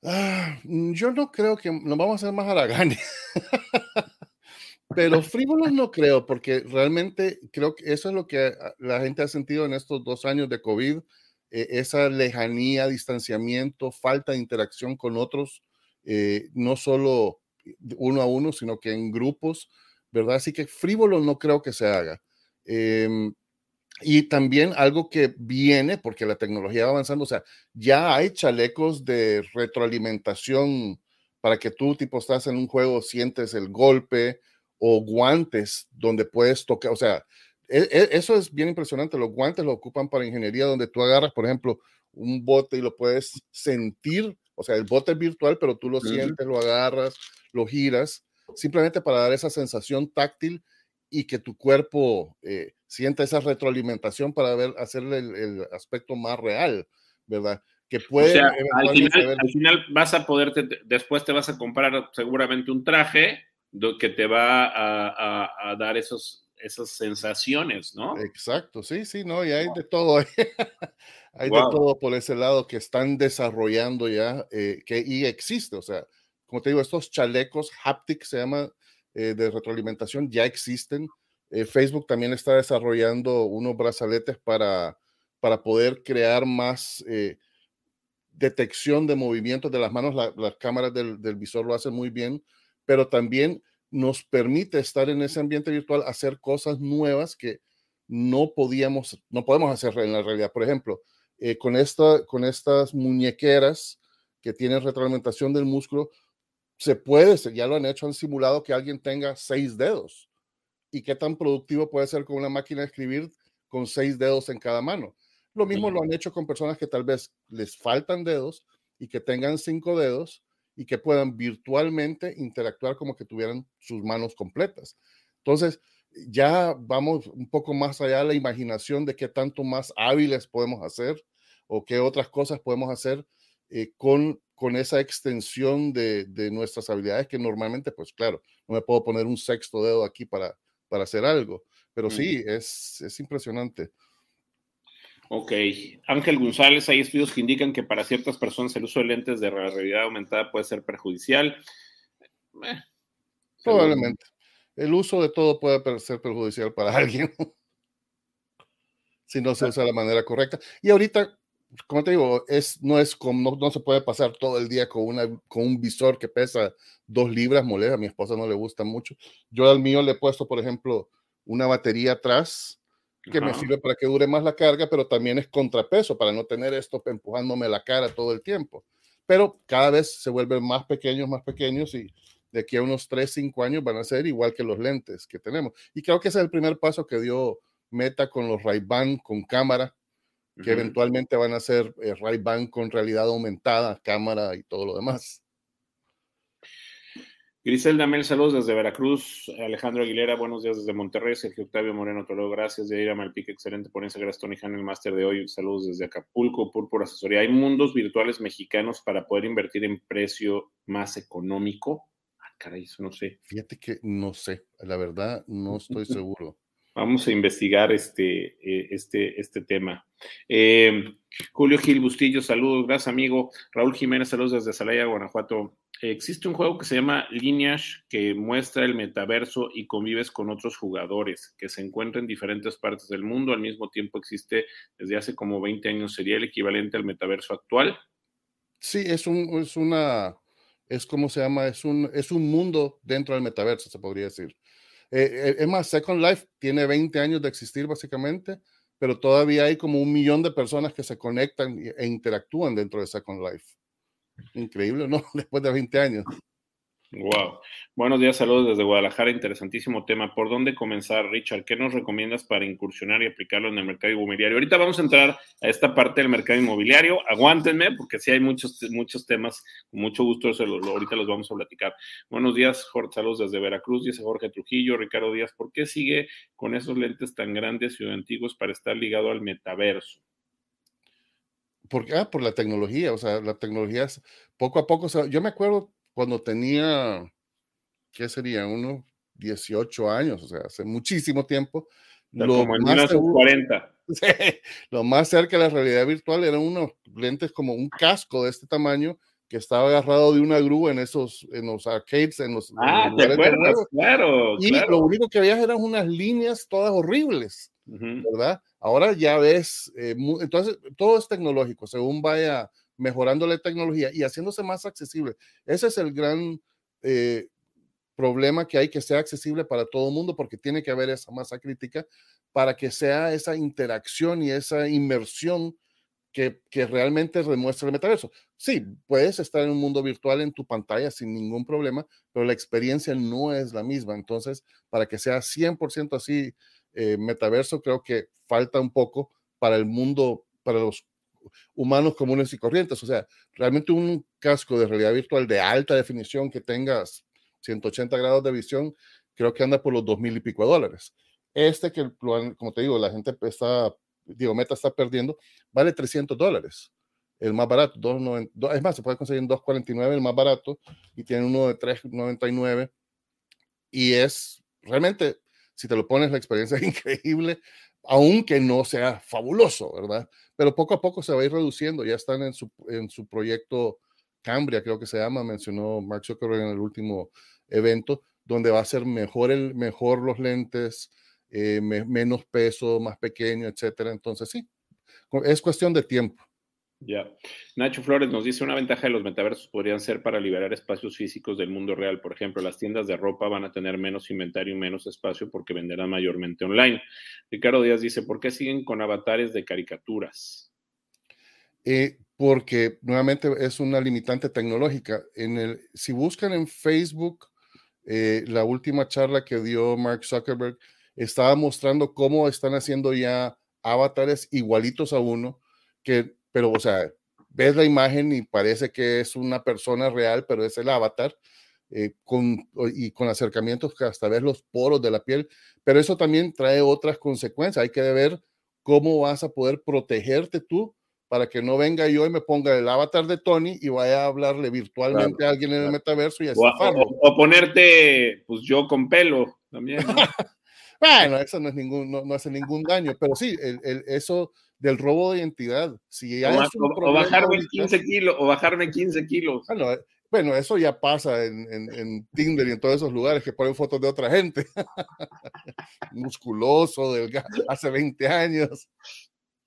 Ah, mm, yo no creo que nos vamos a hacer más haraganes. Pero frívolos no creo, porque realmente creo que eso es lo que la gente ha sentido en estos dos años de COVID, eh, esa lejanía, distanciamiento, falta de interacción con otros, eh, no solo uno a uno, sino que en grupos, ¿verdad? Así que frívolos no creo que se haga. Em, y también algo que viene, porque la tecnología va avanzando, o sea, ya hay chalecos de retroalimentación para que tú, tipo, estás en un juego, sientes el golpe o guantes donde puedes tocar, o sea, e, e, eso es bien impresionante. Los guantes lo ocupan para ingeniería, donde tú agarras, por ejemplo, un bote y lo puedes sentir, o sea, el bote es virtual, pero tú lo sientes, lo agarras, lo giras, simplemente para dar esa sensación táctil y que tu cuerpo eh, sienta esa retroalimentación para ver, hacerle el, aspecto más real, ¿verdad? Que puede... al, final, vas a poder, después te vas a comprar seguramente un traje que te va a, dar esos, esas sensaciones, ¿no? Exacto, sí, sí, no, y hay de todo, hay de todo por ese lado que están desarrollando ya, eh, que y existe, o sea, como te digo, estos chalecos haptic se llama eh, de retroalimentación ya existen. Eh, Facebook también está desarrollando unos brazaletes para, para poder crear más eh, detección de movimientos de las manos. las cámaras del, visor lo hacen muy bien, pero también nos permite estar en ese ambiente virtual, hacer cosas nuevas que no podíamos, no podemos hacer en la realidad. Por ejemplo, con, esta, con estas muñequeras que tienen retroalimentación del músculo, se puede, ya lo han hecho, han simulado que alguien tenga seis dedos. ¿Y qué tan productivo puede ser con una máquina de escribir con seis dedos en cada mano? Lo mismo lo han hecho con personas que tal vez les faltan dedos y que tengan cinco dedos y que puedan virtualmente interactuar como que tuvieran sus manos completas. Entonces, ya vamos un poco más allá de la imaginación de qué tanto más hábiles podemos hacer o qué otras cosas podemos hacer eh, con con esa extensión de, nuestras habilidades que normalmente, pues claro, no me puedo poner un sexto dedo aquí para, para hacer algo, pero sí, es, es impresionante. Ok, Ángel González, hay estudios que indican que para ciertas personas el uso de lentes de realidad aumentada puede ser perjudicial. Eh, Probablemente. El uso de todo puede ser perjudicial para alguien si no se usa de la manera correcta. Y ahorita como te digo, es, no es como, no, se puede pasar todo el día con, una, con un visor que pesa dos libras, molesta, a mi esposa no le gusta mucho. Yo al mío le he puesto, por ejemplo, una batería atrás que me sirve para que dure más la carga, pero también es contrapeso para no tener esto empujándome la cara todo el tiempo. Pero cada vez se vuelven más pequeños, más pequeños y de aquí a unos 3, 5 años van a ser igual que los lentes que tenemos. Y creo que ese es el primer paso que dio Meta con los Ray-Ban con cámara que eventualmente van a ser eh, Ray-Ban con realidad aumentada, cámara y todo lo demás. Griselda Mel, saludos desde Veracruz. Alejandro Aguilera, buenos días desde Monterrey. Sergio Octavio Moreno, todo gracias. Yaira Malpique, excelente ponencia. Gracias, Tony Han, el máster de hoy. Saludos desde Acapulco, Púrpura Asesoría. ¿Hay mundos virtuales mexicanos para poder invertir en precio más económico? Ah, caray, eso no sé. Fíjate que no sé, la verdad, no estoy seguro. Vamos a investigar este, eh, este, este tema. Eh, Julio Gil Bustillo, saludos, gracias amigo. Raúl Jiménez, saludos desde Salaya, Guanajuato. existe un juego que se llama Lineage que muestra el metaverso y convives con otros jugadores que se encuentran en diferentes partes del mundo. Al mismo tiempo existe desde hace como 20 años, sería el equivalente al metaverso actual. Sí, es, un, es una, es se llama, es un, es un mundo dentro del metaverso, se podría decir. Eh, eh, es más, Second Life tiene 20 años de existir básicamente, pero todavía hay como un millón de personas que se conectan e interactúan dentro de Second Life. Increíble, ¿no? Después de 20 años. Wow. Buenos días, saludos desde Guadalajara. Interesantísimo tema. ¿Por dónde comenzar, Richard? ¿Qué nos recomiendas para incursionar y aplicarlo en el mercado inmobiliario? Ahorita vamos a entrar a esta parte del mercado inmobiliario. Aguántenme, porque sí hay muchos, muchos temas. Con mucho gusto, ahorita los vamos a platicar. Buenos días, Jorge. Saludos desde Veracruz, dice Jorge Trujillo. Ricardo Díaz, ¿por qué sigue con esos lentes tan grandes y antiguos para estar ligado al metaverso? Porque, ah, por la tecnología, o sea, la tecnología es poco a poco. yo me acuerdo cuando tenía, ¿qué sería? Unos 18 años, o sea, hace muchísimo tiempo. Lo como en más 40. lo más cerca de la realidad virtual eran unos lentes como un casco de este tamaño que estaba agarrado de una grúa en esos, en los arcades, en los. Ah, ¿te acuerdas? Claro. Y lo único que había eran unas líneas todas horribles, ¿verdad? Ahora ya ves, eh, entonces todo es tecnológico, según vaya mejorando la tecnología y haciéndose más accesible. Ese es el gran eh, problema que hay que sea accesible para todo el mundo porque tiene que haber esa masa crítica para que sea esa interacción y esa inmersión que, que, realmente demuestra el metaverso. Sí, puedes estar en un mundo virtual en tu pantalla sin ningún problema, pero la experiencia no es la misma. Entonces, para que sea 100% así eh, metaverso, creo que falta un poco para el mundo, para los humanos comunes y corrientes. O sea, realmente un casco de realidad virtual de alta definición que tengas 180 grados de visión, creo que anda por los dos mil y pico de dólares. Este que, como te digo, la gente está digo, Meta está perdiendo, vale 300 dólares. El más barato, 2.99, es más, se puede conseguir en 2.49 el más barato y tiene uno de 3.99 y es realmente, si te lo pones, la experiencia es increíble, aunque no sea fabuloso, ¿verdad? Pero poco a poco se va a ir reduciendo, ya están en su, en su proyecto Cambria, creo que se llama, mencionó Mark Zuckerberg en el último evento, donde va a ser mejor, el, mejor los lentes, eh, menos peso, más pequeño, etcétera. Entonces, sí, es cuestión de tiempo. Ya. Nacho Flores nos dice, una ventaja de los metaversos podrían ser para liberar espacios físicos del mundo real. Por ejemplo, las tiendas de ropa van a tener menos inventario y menos espacio porque venderán mayormente online. Ricardo Díaz dice, ¿por qué siguen con avatares de caricaturas? Eh, porque nuevamente es una limitante tecnológica. En el, si buscan en Facebook eh, la última charla que dio Mark Zuckerberg, estaba mostrando cómo están haciendo ya avatares igualitos a uno, que, pero, o sea, ves la imagen y parece que es una persona real, pero es el avatar, eh, con, y con acercamientos que hasta ves los poros de la piel, pero eso también trae otras consecuencias. Hay que ver cómo vas a poder protegerte tú para que no venga yo y me ponga el avatar de Tony y vaya a hablarle virtualmente a alguien en el metaverso y así. O, ponerte, pues yo con pelo también. Bueno, eso no es ningún, no, hace ningún daño, pero sí, el, el, eso del robo de identidad. Si o, bajarme 15 kilos, o bajarme 15 kilos. Bueno, bueno, eso ya pasa en, en, en, Tinder y en todos esos lugares que ponen fotos de otra gente. Musculoso, delgado, hace 20 años.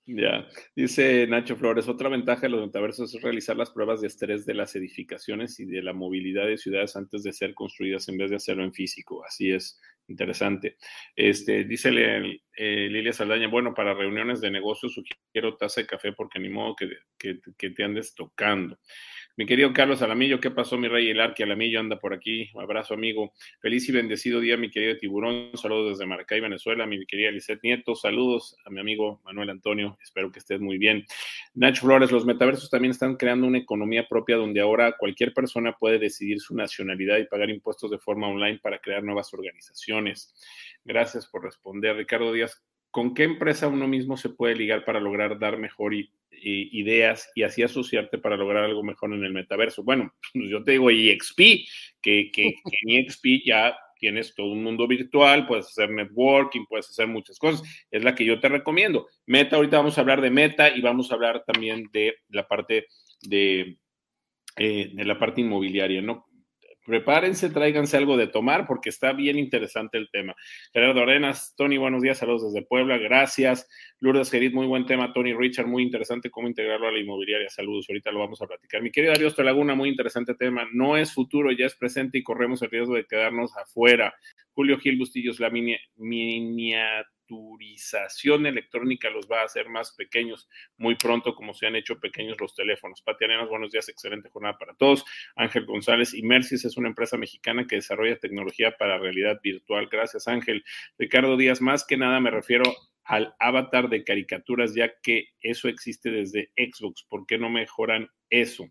Ya, dice Nacho Flores, otra ventaja de los metaversos es realizar las pruebas de estrés de las edificaciones y de la movilidad de ciudades antes de ser construidas en vez de hacerlo en físico. Así es, interesante. Este, dice eh, Lilia Saldaña, bueno, para reuniones de negocios sugiero taza de café porque ni modo que, te andes tocando. Mi querido Carlos Alamillo, ¿qué pasó, mi rey? El Arqui Alamillo anda por aquí. Abrazo, amigo. Feliz y bendecido día, mi querido Tiburón. Saludos desde Maracay, Venezuela. Mi querida Lisette Nieto. Saludos a mi amigo Manuel Antonio. Espero que estés muy bien. Nacho Flores, los metaversos también están creando una economía propia donde ahora cualquier persona puede decidir su nacionalidad y pagar impuestos de forma online para crear nuevas organizaciones. Gracias por responder, Ricardo Díaz. ¿Con qué empresa uno mismo se puede ligar para lograr dar mejor y ideas y así asociarte para lograr algo mejor en el metaverso. Bueno, pues yo te digo EXP, que, que, en EXP ya tienes todo un mundo virtual, puedes hacer networking, puedes hacer muchas cosas. Es la que yo te recomiendo. Meta, ahorita vamos a hablar de Meta y vamos a hablar también de la parte de eh, de la parte inmobiliaria, ¿no? Prepárense, tráiganse algo de tomar porque está bien interesante el tema. Gerardo Arenas, Tony, buenos días, saludos desde Puebla, gracias. Lourdes Gerit, muy buen tema. Tony Richard, muy interesante cómo integrarlo a la inmobiliaria. Saludos, ahorita lo vamos a platicar. Mi querido Darío Laguna, muy interesante tema. No es futuro, ya es presente y corremos el riesgo de quedarnos afuera. Julio Gil Bustillos, la miniatura electrónica los va a hacer más pequeños muy pronto, como se han hecho pequeños los teléfonos. Pati buenos días, excelente jornada para todos. Ángel González, Mercis es una empresa mexicana que desarrolla tecnología para realidad virtual. Gracias, Ángel. Ricardo Díaz, más que nada me refiero al avatar de caricaturas, ya que eso existe desde Xbox. ¿Por qué no mejoran eso?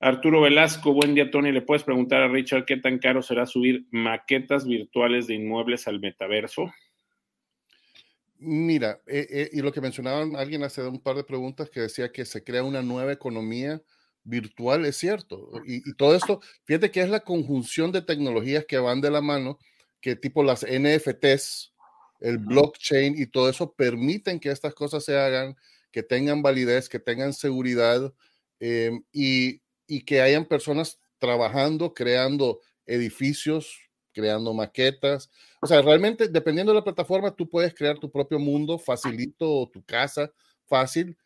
Arturo Velasco, buen día, Tony. ¿Le puedes preguntar a Richard qué tan caro será subir maquetas virtuales de inmuebles al metaverso? Mira, eh, eh, y lo que mencionaban alguien hace un par de preguntas que decía que se crea una nueva economía virtual, es cierto. Y, todo esto, fíjate que es la conjunción de tecnologías que van de la mano, que tipo las NFTs, el blockchain y todo eso permiten que estas cosas se hagan, que tengan validez, que tengan seguridad em, y, y que hayan personas trabajando, creando edificios, creando maquetas. O sea, realmente, dependiendo de la plataforma, tú puedes crear tu propio mundo facilito, tu casa fácil.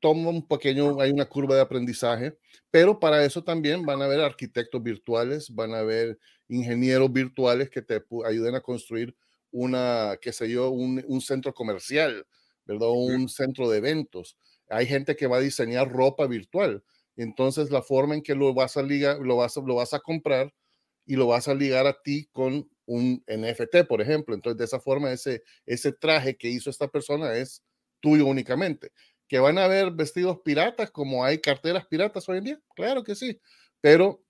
Toma un pequeño, hay una curva de aprendizaje, pero para eso también van a haber arquitectos virtuales, van a haber ingenieros virtuales que te ayuden a construir una, qué sé yo, un, un centro comercial, ¿verdad? Un centro de eventos. Hay gente que va a diseñar ropa virtual. Entonces, la forma en que lo vas a ligar, lo vas, lo vas a comprar y lo vas a ligar a ti con un NFT, por ejemplo. Entonces, de esa forma, ese, ese traje que hizo esta persona es tuyo únicamente. ¿Que van a haber vestidos piratas como hay carteras piratas hoy en día? Claro que sí, pero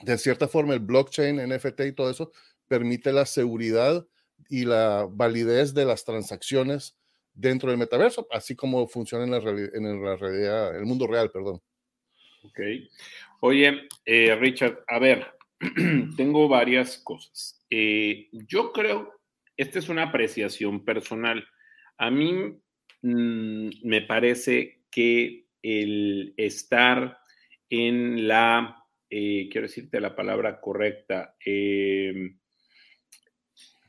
de cierta forma el blockchain, NFT y todo eso permite la seguridad y la validez de las transacciones dentro del metaverso, así como funciona en la, en la realidad, el mundo real, perdón. Ok. Oye, eh, Richard, a ver, tengo varias cosas. Eh, yo creo, esta es una apreciación personal. A mí mm, me parece que el estar en la, eh, quiero decirte la palabra correcta, em,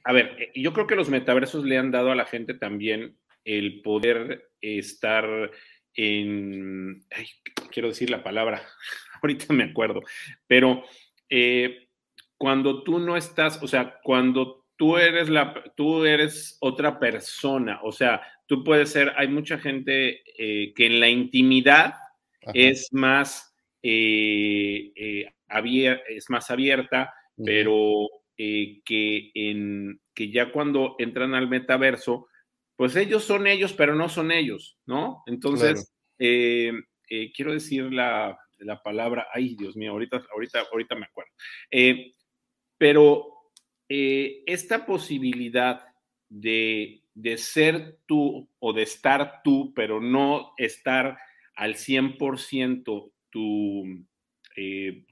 a ver, eh, yo creo que los metaversos le han dado a la gente también el poder estar en, quiero decir la palabra, ahorita me acuerdo, pero eh, cuando tú no estás, o sea, cuando tú eres la, tú eres otra persona, o sea, tú puedes ser, hay mucha gente eh, que en la intimidad es más, eh, es más abierta, pero que, en, que ya cuando entran al metaverso, pues ellos son ellos, pero no son ellos, ¿no? Entonces, quiero decir la, la palabra, ay Dios mío, ahorita, ahorita, ahorita me acuerdo. Eh, pero eh, esta posibilidad de, ser tú o de estar tú, pero no estar al 100% tu, eh,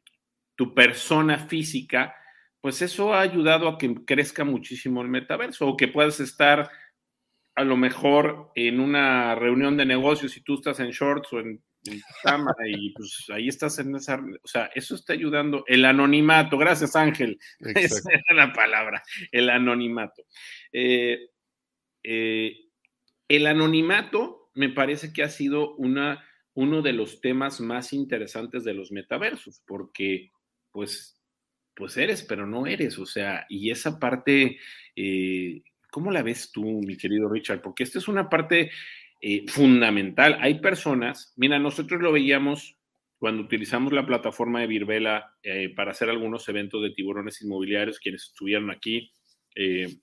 tu persona física, pues eso ha ayudado a que crezca muchísimo el metaverso o que puedas estar a lo mejor en una reunión de negocios y tú estás en shorts o en y pues ahí estás en esa, o sea, eso está ayudando. El anonimato, gracias Ángel, esa es la palabra, el anonimato. Eh, eh, el anonimato me parece que ha sido una, uno de los temas más interesantes de los metaversos, porque pues, pues eres, pero no eres, o sea, y esa parte, eh, ¿cómo la ves tú, mi querido Richard? Porque esta es una parte eh, fundamental. Hay personas, mira, nosotros lo veíamos cuando utilizamos la plataforma de Virbela eh, para hacer algunos eventos de tiburones inmobiliarios, quienes estuvieron aquí, eh,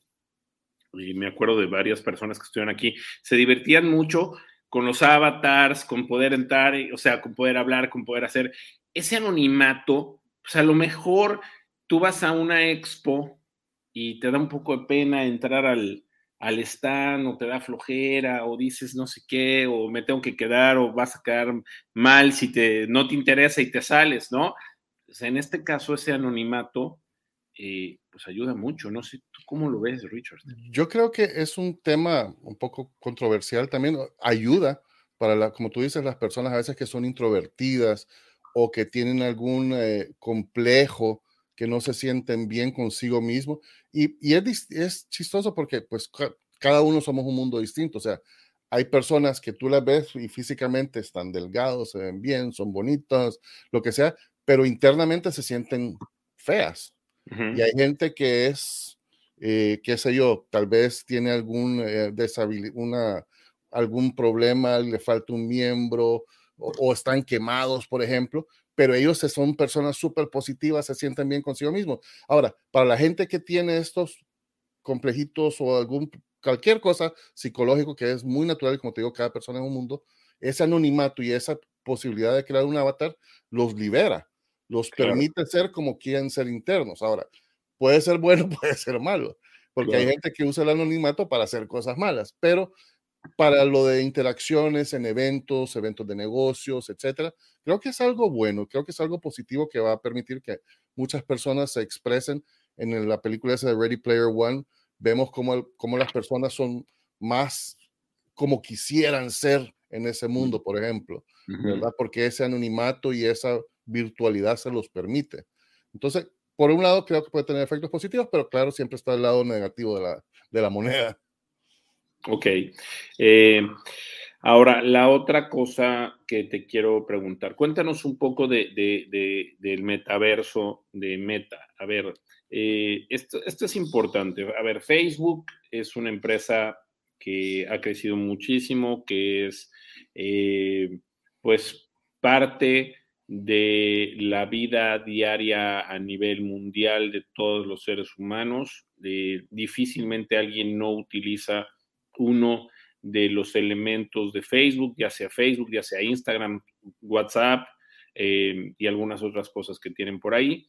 y me acuerdo de varias personas que estuvieron aquí, se divertían mucho con los avatars, con poder entrar, o sea, con poder hablar, con poder hacer ese anonimato, pues a lo mejor tú vas a una expo y te da un poco de pena entrar al, al stand o te da flojera o dices no sé qué o me tengo que quedar o vas a quedar mal si te, no te interesa y te sales, ¿no? en este caso ese anonimato eh, pues ayuda mucho, no sé, ¿tú cómo lo ves, Richard? Yo creo que es un tema un poco controversial también, ayuda para, la, como tú dices, las personas a veces que son introvertidas o que tienen algún eh, complejo que no se sienten bien consigo mismo. Y, y es, es, chistoso porque pues cada uno somos un mundo distinto. O sea, hay personas que tú las ves y físicamente están delgados, se ven bien, son bonitas, lo que sea, pero internamente se sienten feas. Y hay gente que es, eh, qué sé yo, tal vez tiene algún eh, una, algún problema, le falta un miembro o, están quemados, por ejemplo, pero ellos son personas súper positivas, se sienten bien consigo mismos. Ahora, para la gente que tiene estos complejitos o algún cualquier cosa psicológico que es muy natural, y como te digo, cada persona en un mundo, ese anonimato y esa posibilidad de crear un avatar los libera, los permite ser como quieren ser internos. Ahora, puede ser bueno, puede ser malo, porque hay gente que usa el anonimato para hacer cosas malas, pero para lo de interacciones en eventos, eventos de negocios, etcétera, creo que es algo bueno, creo que es algo positivo que va a permitir que muchas personas se expresen en la película esa de Ready Player One, vemos cómo, cómo las personas son más como quisieran ser en ese mundo, por ejemplo, ¿verdad? Porque ese anonimato y esa virtualidad se los permite. Entonces, por un lado, creo que puede tener efectos positivos, pero claro, siempre está el lado negativo de la, de la moneda. Ok. Eh, ahora, la otra cosa que te quiero preguntar, cuéntanos un poco de, de, del metaverso de Meta. A ver, eh, esto, esto, es importante. A ver, Facebook es una empresa que ha crecido muchísimo, que es eh, pues parte de la vida diaria a nivel mundial de todos los seres humanos. difícilmente alguien no utiliza uno de los elementos de Facebook, ya sea Facebook, ya sea Instagram, WhatsApp eh, y algunas otras cosas que tienen por ahí.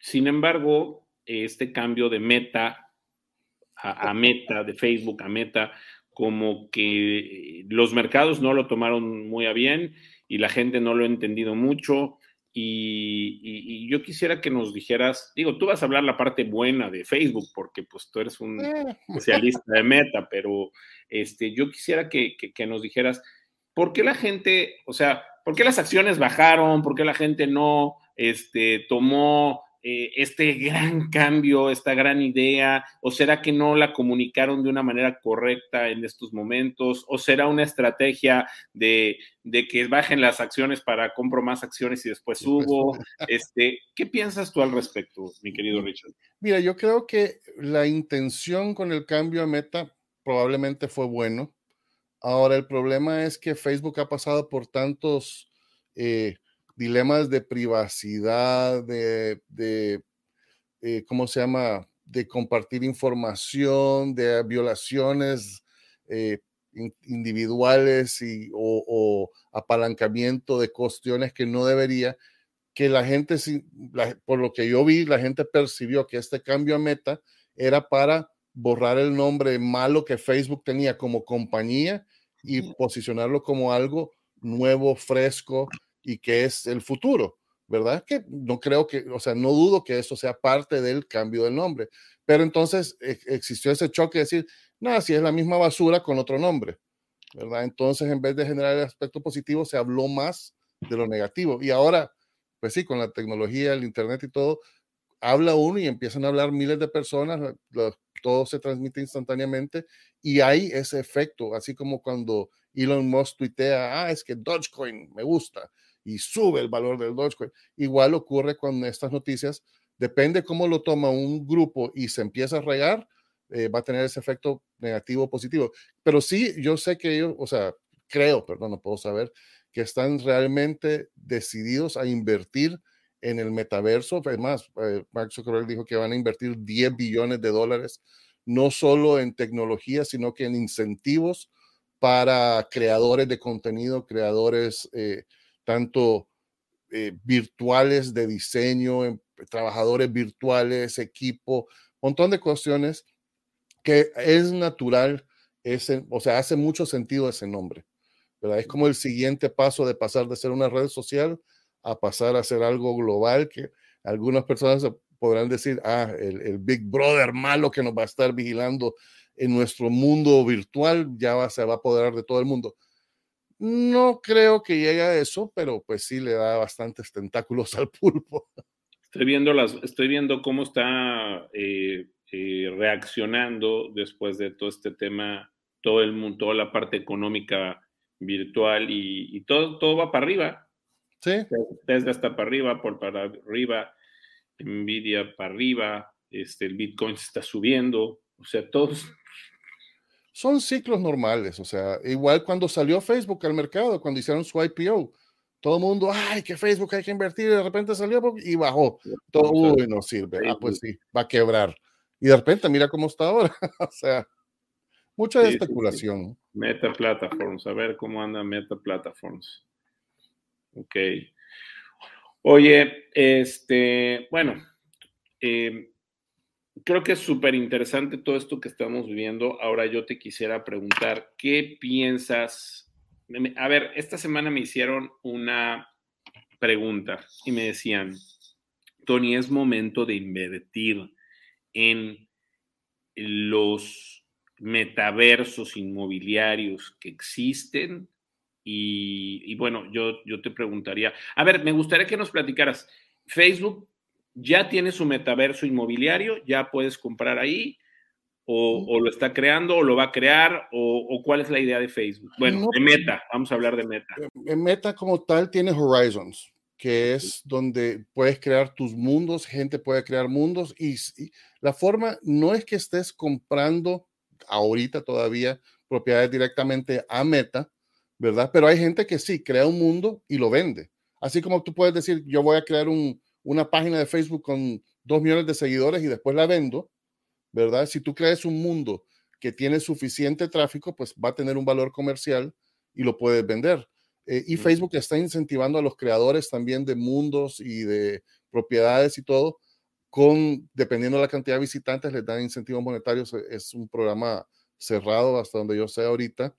Sin embargo, este cambio de meta a, meta, de Facebook a meta, como que los mercados no lo tomaron muy a bien y la gente no lo ha entendido mucho. Y, yo quisiera que nos dijeras, digo, tú vas a hablar la parte buena de Facebook porque pues tú eres un eh. especialista de meta, pero este, yo quisiera que, que, nos dijeras, ¿por qué la gente, o sea, por qué las acciones bajaron? ¿Por qué la gente no este, tomó eh, este gran cambio, esta gran idea? ¿O será que no la comunicaron de una manera correcta en estos momentos? ¿O será una estrategia de, que bajen las acciones para compro más acciones y después subo? Este, ¿Qué piensas tú al respecto, mi querido Richard? Mira, yo creo que la intención con el cambio a Meta probablemente fue bueno. Ahora, el problema es que Facebook ha pasado por tantos... Eh, dilemas de privacidad, de, eh, ¿cómo se llama? De compartir información, de violaciones eh, individuales y, o, apalancamiento de cuestiones que no debería, que la gente, por lo que yo vi, la gente percibió que este cambio a meta era para borrar el nombre malo que Facebook tenía como compañía y posicionarlo como algo nuevo, fresco, y que es el futuro, ¿verdad? Que no creo que, o sea, no dudo que eso sea parte del cambio del nombre, pero entonces e, existió ese choque de decir, nada, si es la misma basura con otro nombre, ¿verdad? Entonces, en vez de generar el aspecto positivo, se habló más de lo negativo. Y ahora, pues sí, con la tecnología, el Internet y todo, habla uno y empiezan a hablar miles de personas, todo se transmite instantáneamente y hay ese efecto, así como cuando Elon Musk tuitea, ah, es que Dogecoin me gusta, y sube el valor del Dogecoin. Igual ocurre con estas noticias, depende cómo lo toma un grupo y se empieza a regar, eh, va a tener ese efecto negativo o positivo. Pero sí, yo sé que ellos, o sea, creo, perdón, no puedo saber, que están realmente decididos a invertir en el metaverso. Además, eh, Mark Zuckerberg dijo que van a invertir 10 billones de dólares, no solo en tecnología, sino que en incentivos para creadores de contenido, creadores eh, tanto eh, virtuales de diseño, em, trabajadores virtuales, equipo, montón de cuestiones que es natural, ese, o sea, hace mucho sentido ese nombre. ¿verdad? Es como el siguiente paso de pasar de ser una red social a pasar a ser algo global que algunas personas podrán decir, ah, el, el Big Brother malo que nos va a estar vigilando en nuestro mundo virtual ya se va a apoderar de todo el mundo No creo que llegue a eso, pero pues sí le da bastantes tentáculos al pulpo. Estoy viendo, las, estoy viendo cómo está eh, eh, reaccionando después de todo este tema, todo el mundo, toda la parte económica virtual y, todo, todo va para arriba. Sí. Tesla está para arriba, por para arriba, Nvidia para arriba, este, el Bitcoin está subiendo, o sea, todos. Son ciclos normales, o sea, igual cuando salió Facebook al mercado, cuando hicieron su IPO, todo el mundo, ay, que Facebook hay que invertir, y de repente salió y bajó. Todo, uy, no sirve. Ah, pues sí, va a quebrar. Y de repente, mira cómo está ahora. o sea, mucha especulación. Meta Platforms, a ver cómo anda Meta Platforms. Ok. Oye, este, bueno, eh, creo que es súper interesante todo esto que estamos viviendo. Ahora yo te quisiera preguntar, ¿qué piensas? A ver, esta semana me hicieron una pregunta y me decían, Tony, es momento de invertir en los metaversos inmobiliarios que existen. Y, bueno, yo, yo te preguntaría, a ver, me gustaría que nos platicaras, Facebook ya tiene su metaverso inmobiliario, ya puedes comprar ahí, o, lo está creando, o lo va a crear, o, cuál es la idea de Facebook. Bueno, de Meta, vamos a hablar de Meta. En Meta como tal tiene Horizons que es donde puedes crear tus mundos, gente puede crear mundos y, la forma no es que estés comprando ahorita todavía propiedades directamente a Meta, ¿verdad? Pero hay gente que sí, crea un mundo y lo vende. Así como tú puedes decir, yo voy a crear una página de Facebook con dos millones de seguidores y después la vendo, ¿verdad? Si tú creas un mundo que tiene suficiente tráfico, pues va a tener un valor comercial y lo puedes vender. Eh, y Facebook está incentivando a los creadores también de mundos y de propiedades y todo, con, dependiendo de la cantidad de visitantes, les dan incentivos monetarios. E, es un programa cerrado hasta donde yo sé ahorita,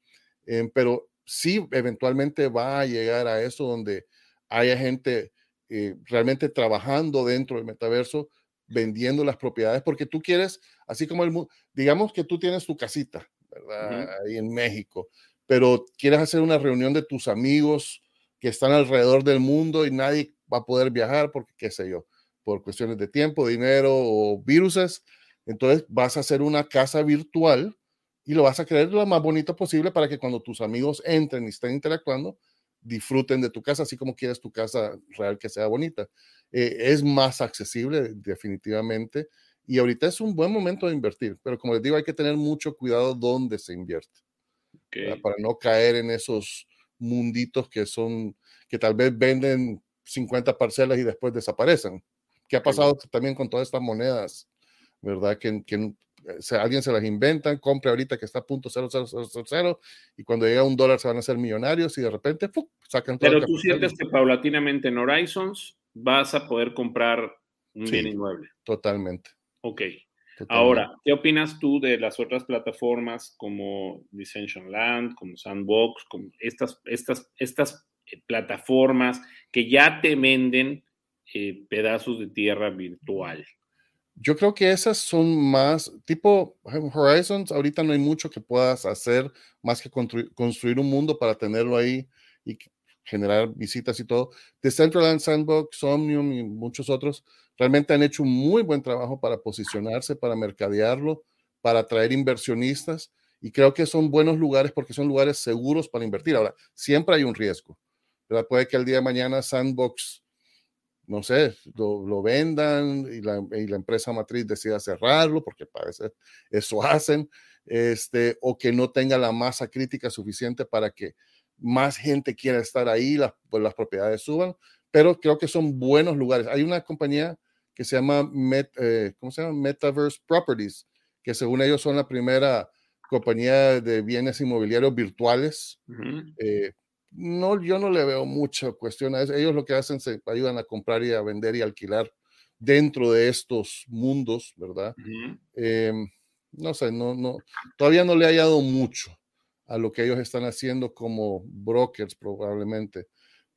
em, pero sí, eventualmente va a llegar a eso donde haya gente eh, realmente trabajando dentro del metaverso, vendiendo las propiedades, porque tú quieres, así como el digamos que tú tienes tu casita, ¿verdad? Ahí en México pero quieres hacer una reunión de tus amigos que están alrededor del mundo y nadie va a poder viajar porque, qué sé yo, por cuestiones de tiempo, dinero o viruses, entonces vas a hacer una casa virtual y lo vas a crear lo más bonito posible para que cuando tus amigos entren y estén interactuando, disfruten de tu casa, así como quieres tu casa real que sea bonita. Eh, es más accesible definitivamente y ahorita es un buen momento de invertir, pero como les digo, hay que tener mucho cuidado dónde se invierte para no caer en esos munditos que son, que tal vez venden 50 parcelas y después desaparecen. ¿Qué ha pasado también con todas estas monedas? ¿Verdad? Que, que eh, alguien se las inventa, compre ahorita que está a punto 0,000 y cuando llega un dólar se van a hacer millonarios y de repente sacan todo. Pero tú sientes que paulatinamente en Horizons vas a poder comprar un bien inmueble. Totalmente. Ok. Ahora, ¿qué opinas tú de las otras plataformas como Land, como Sandbox, como estas, estas, estas eh, plataformas que ya te venden eh, pedazos de tierra virtual? Yo creo que esas son más tipo Horizons. Ahorita no hay mucho que puedas hacer más que construir un mundo para tenerlo ahí y generar visitas y todo. Decentraland Sandbox, Omnium y muchos otros realmente han hecho un muy buen trabajo para posicionarse, para mercadearlo, para atraer inversionistas y creo que son buenos lugares porque son lugares seguros para invertir. Ahora, siempre hay un riesgo. ¿verdad? Puede que el día de mañana Sandbox, no sé, lo, vendan y la, y la, empresa matriz decida cerrarlo, porque parece eso hacen, este, o que no tenga la masa crítica suficiente para que más gente quiera estar ahí, las, pues las propiedades suban, pero creo que son buenos lugares. Hay una compañía que se llama, eh, ¿cómo se llama? Metaverse Properties, que según ellos son la primera compañía de bienes inmobiliarios virtuales. Eh, no, yo no le veo mucha cuestión a eso. Ellos lo que hacen se ayudan a comprar y a vender y alquilar dentro de estos mundos, ¿verdad? Em, no sé, no, no, todavía no le ha hallado mucho a lo que ellos están haciendo como brokers probablemente.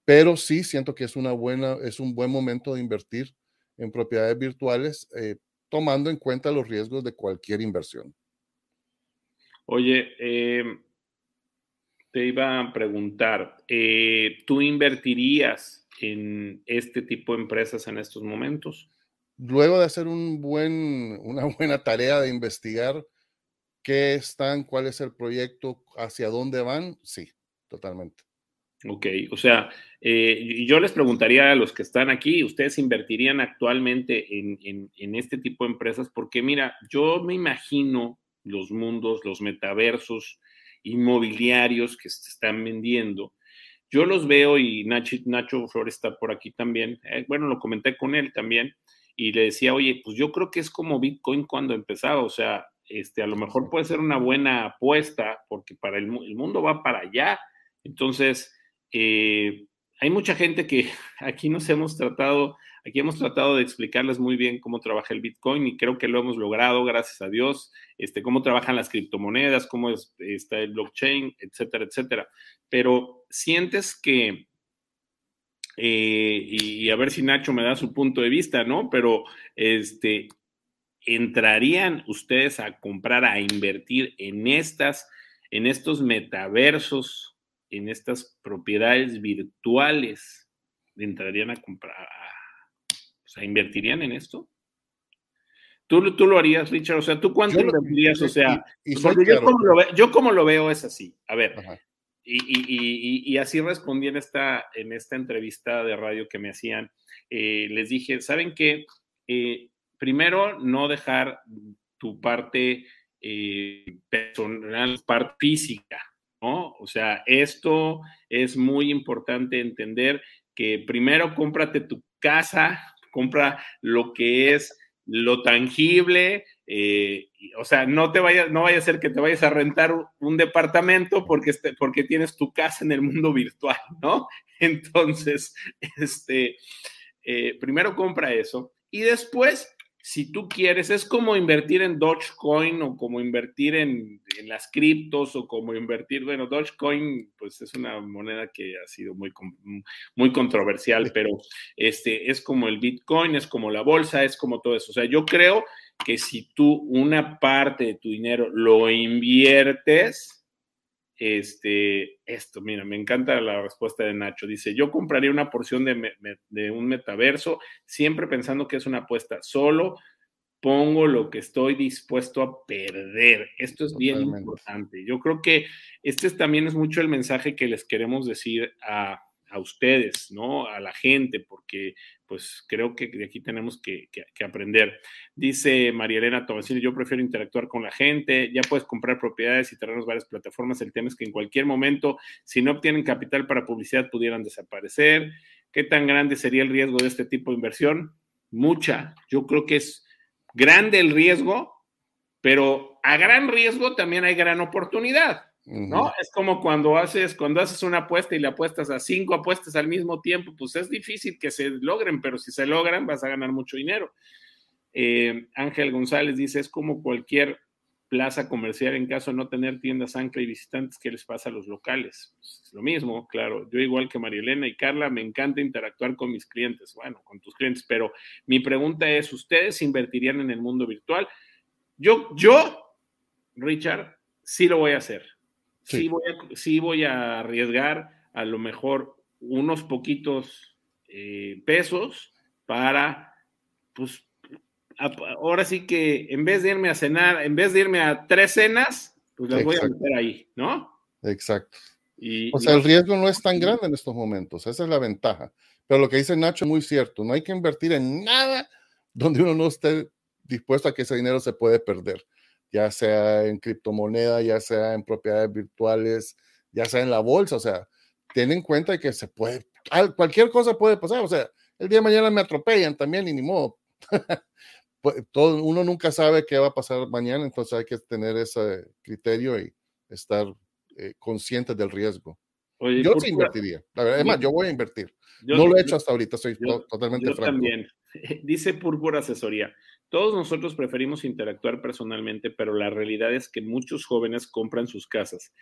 Pero sí siento que es una buena, es un buen momento de invertir en propiedades virtuales, eh, tomando en cuenta los riesgos de cualquier inversión. Oye, em, te iba a preguntar, eh, ¿tú invertirías en este tipo de empresas en estos momentos? Luego de hacer un buen, una buena tarea de investigar qué están, cuál es el proyecto, hacia dónde van, sí, totalmente. Ok, o sea, eh, yo les preguntaría a los que están aquí, ¿ustedes invertirían actualmente en, en, este tipo de empresas? Porque mira, yo me imagino los mundos, los metaversos inmobiliarios que se están vendiendo. Yo los veo y Nacho, Flores está por aquí también. Eh, bueno, lo comenté con él también y le decía, oye, pues yo creo que es como Bitcoin cuando empezaba, o sea, este, a lo mejor puede ser una buena apuesta porque para el, el mundo va para allá. Entonces, eh, hay mucha gente que aquí nos hemos tratado, aquí hemos tratado de explicarles muy bien cómo trabaja el Bitcoin y creo que lo hemos logrado, gracias a Dios, este, cómo trabajan las criptomonedas, cómo está el blockchain, etcétera, etcétera. Pero sientes que, eh, y, a ver si Nacho me da su punto de vista, ¿no? Pero, este, ¿entrarían ustedes a comprar, a invertir en estas, en estos metaversos? en estas propiedades virtuales entrarían a comprar, sea, invertirían en esto? ¿Tú, ¿Tú, lo harías, Richard? O sea, ¿tú cuánto invertirías? O sea, yo, como lo veo, es así. A ver, y, así respondí en esta, en esta entrevista de radio que me hacían. Eh, les dije, ¿saben qué? Eh, primero, no dejar tu parte eh, personal, parte física, o sea, esto es muy importante entender que primero cómprate tu casa, compra lo que es lo tangible, eh, o sea, no te vaya, no vaya a ser que te vayas a rentar un departamento porque, este, porque tienes tu casa en el mundo virtual, ¿no? Entonces, este, eh, primero compra eso y después si tú quieres, es como invertir en Dogecoin o como invertir en, las criptos o como invertir, bueno, Dogecoin pues es una moneda que ha sido muy, muy controversial, pero este, es como el Bitcoin, es como la bolsa, es como todo eso. O sea, yo creo que si tú una parte de tu dinero lo inviertes, este, esto, mira, me encanta la respuesta de Nacho. Dice, yo compraría una porción de, un metaverso, siempre pensando que es una apuesta. Solo pongo lo que estoy dispuesto a perder. Esto es bien importante. Yo creo que este también es mucho el mensaje que les queremos decir a, a ustedes, ¿no? A la gente, porque pues creo que de aquí tenemos que, aprender. Dice María Elena Tomasini, yo prefiero interactuar con la gente, ya puedes comprar propiedades y traernos varias plataformas, el tema es que en cualquier momento, si no obtienen capital para publicidad, pudieran desaparecer. ¿Qué tan grande sería el riesgo de este tipo de inversión? Mucha. Yo creo que es grande el riesgo, pero a gran riesgo también hay gran oportunidad. ¿No? Es como cuando haces, cuando haces una apuesta y le apuestas a cinco apuestas al mismo tiempo, pues es difícil que se logren, pero si se logran vas a ganar mucho dinero. Eh, Ángel González dice, es como cualquier plaza comercial en caso de no tener tiendas ancla y visitantes, ¿qué les pasa a los locales? Pues es lo mismo, claro. Yo igual que María Elena y Carla, me encanta interactuar con mis clientes, bueno, con tus clientes, pero mi pregunta es, ¿ustedes invertirían en el mundo virtual? Yo, yo, Richard, sí lo voy a hacer sí, voy, a, sí voy a arriesgar a lo mejor unos poquitos eh, pesos para, pues, ahora sí que en vez de irme a cenar, en vez de irme a tres cenas, pues las voy a meter ahí, ¿no? Exacto. o sea, el riesgo no es tan grande en estos momentos, esa es la ventaja. Pero lo que dice Nacho es muy cierto, no hay que invertir en nada donde uno no esté dispuesto a que ese dinero se puede perder ya sea en criptomoneda, ya sea en propiedades virtuales, ya sea en la bolsa, o sea, ten en cuenta que se puede, cualquier cosa puede pasar, o sea, el día de mañana me atropellan también y ni modo. Pues, todo, uno nunca sabe qué va a pasar mañana, entonces hay que tener ese criterio y estar eh, consciente del riesgo. yo sí invertiría, la verdad, es más, yo voy a invertir. no lo he hecho hasta ahorita, soy totalmente yo También. Dice Púrpura Asesoría, todos nosotros preferimos interactuar personalmente, pero la realidad es que muchos jóvenes compran sus casas,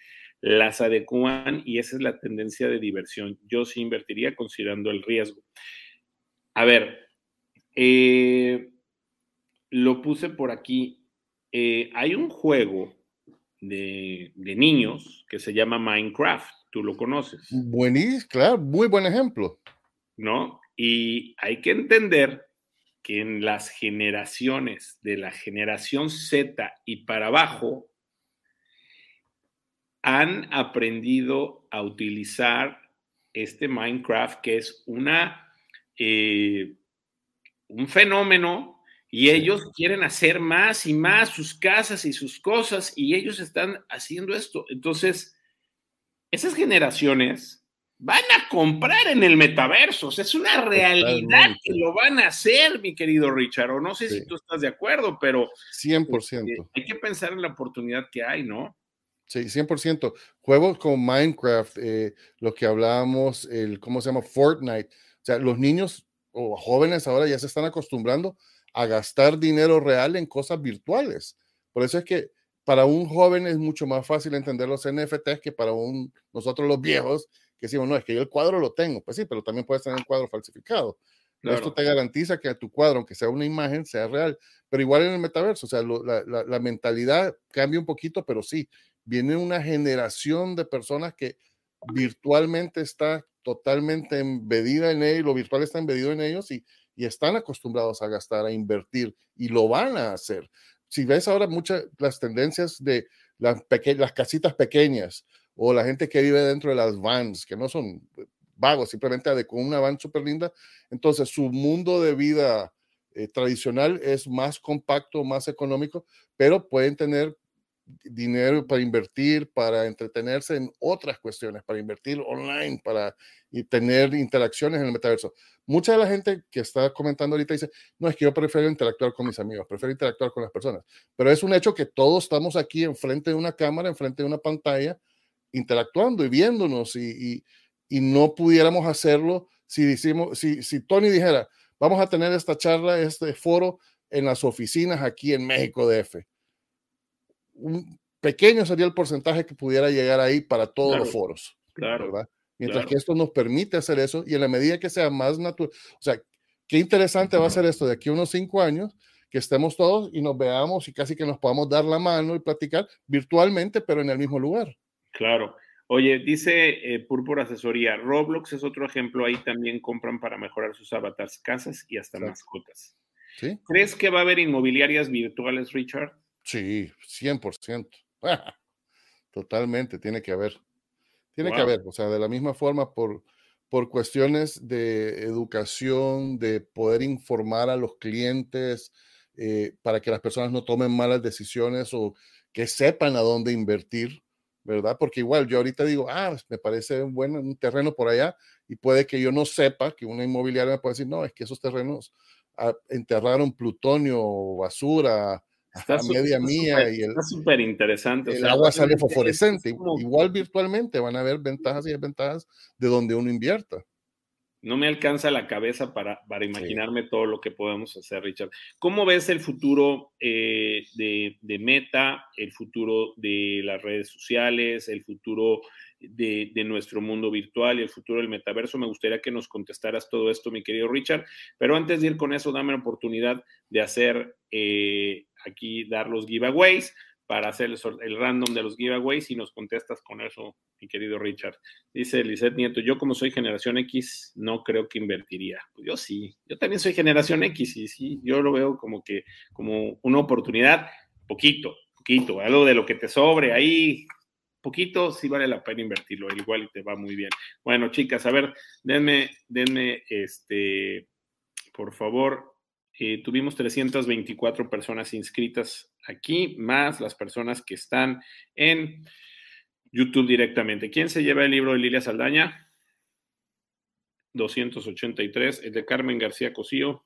las adecuan y esa es la tendencia de diversión. Yo sí invertiría considerando el riesgo. A ver, eh, lo puse por aquí. Eh, hay un juego de, niños que se llama Minecraft. Tú lo conoces. Buenísimo, claro, muy buen ejemplo. ¿No? Y hay que entender que en las generaciones de la generación Z y para abajo han aprendido a utilizar este Minecraft, que es una, eh, un fenómeno, y ellos quieren hacer más y más sus casas y sus cosas, y ellos están haciendo esto. Entonces, esas generaciones van a comprar en el metaverso. es una realidad que lo van a hacer, mi querido Richard. O no sé si tú estás de acuerdo, pero 100%. Este, hay que pensar en la oportunidad que hay, ¿no? Sí, 100%. Juegos como Minecraft, eh, lo que hablábamos, el, ¿cómo se llama? Fortnite. O sea, los niños o jóvenes ahora ya se están acostumbrando a gastar dinero real en cosas virtuales. Por eso es que para un joven es mucho más fácil entender los NFTs que para un, nosotros los viejos que decimos, no, es que yo el cuadro lo tengo. Pues sí, pero también puedes tener un cuadro falsificado. Esto te garantiza que tu cuadro, aunque sea una imagen, sea real. Pero igual en el metaverso, o sea, la, la, mentalidad cambia un poquito, pero sí, viene una generación de personas que virtualmente está totalmente embedida en ellos, lo virtual está embedido en ellos y, y están acostumbrados a gastar, a invertir y lo van a hacer. Si ves ahora muchas las tendencias de las, las casitas pequeñas o la gente que vive dentro de las vans, que no son vagos, simplemente con una van súper linda, entonces su mundo de vida eh, tradicional es más compacto, más económico, pero pueden tener dinero para invertir, para entretenerse en otras cuestiones, para invertir online, para tener interacciones en el metaverso. Mucha de la gente que está comentando ahorita dice, no, es que yo prefiero interactuar con mis amigos, prefiero interactuar con las personas, pero es un hecho que todos estamos aquí enfrente de una cámara, enfrente de una pantalla, interactuando y viéndonos y, y, no pudiéramos hacerlo si, decimos, si, si Tony dijera, vamos a tener esta charla, este foro en las oficinas aquí en México DF un pequeño sería el porcentaje que pudiera llegar ahí para todos los foros. Claro. ¿verdad? Mientras que esto nos permite hacer eso y en la medida que sea más natural, o sea, qué interesante va a ser esto de aquí a unos cinco años, que estemos todos y nos veamos y casi que nos podamos dar la mano y platicar virtualmente, pero en el mismo lugar. Claro. Oye, dice eh, Púrpura Asesoría, Roblox es otro ejemplo, ahí también compran para mejorar sus avatars, casas y hasta mascotas. ¿Sí? ¿Crees que va a haber inmobiliarias virtuales, Richard? Sí, 100%. Totalmente, tiene que haber. Tiene que haber, o sea, de la misma forma por, por cuestiones de educación, de poder informar a los clientes eh, para que las personas no tomen malas decisiones o que sepan a dónde invertir, ¿verdad? Porque igual yo ahorita digo, ah, pues, me parece un buen un terreno por allá y puede que yo no sepa que una inmobiliaria me puede decir, no, es que esos terrenos ah, enterraron plutonio, basura, Está media mía y el, está súper interesante. El agua sale fosforescente. Igual virtualmente van a haber ventajas y desventajas de donde uno invierta. No me alcanza la cabeza para, para imaginarme todo lo que podemos hacer, Richard. ¿Cómo ves el futuro eh, de, de, Meta, el futuro de las redes sociales, el futuro de, de, nuestro mundo virtual y el futuro del metaverso? Me gustaría que nos contestaras todo esto, mi querido Richard. Pero antes de ir con eso, dame la oportunidad de hacer eh, aquí dar los giveaways para hacer el, random de los giveaways y nos contestas con eso, mi querido Richard. Dice Lizeth Nieto, yo como soy generación X, no creo que invertiría. Pues yo sí, yo también soy generación X y sí, yo lo veo como que, como una oportunidad, poquito, poquito, algo de lo que te sobre ahí, poquito, sí vale la pena invertirlo, igual te va muy bien. Bueno, chicas, a ver, denme, denme, este, por favor, eh, tuvimos 324 personas inscritas aquí, más las personas que están en YouTube directamente. ¿Quién se lleva el libro de Lilia Saldaña? 283. El de Carmen García Cosío.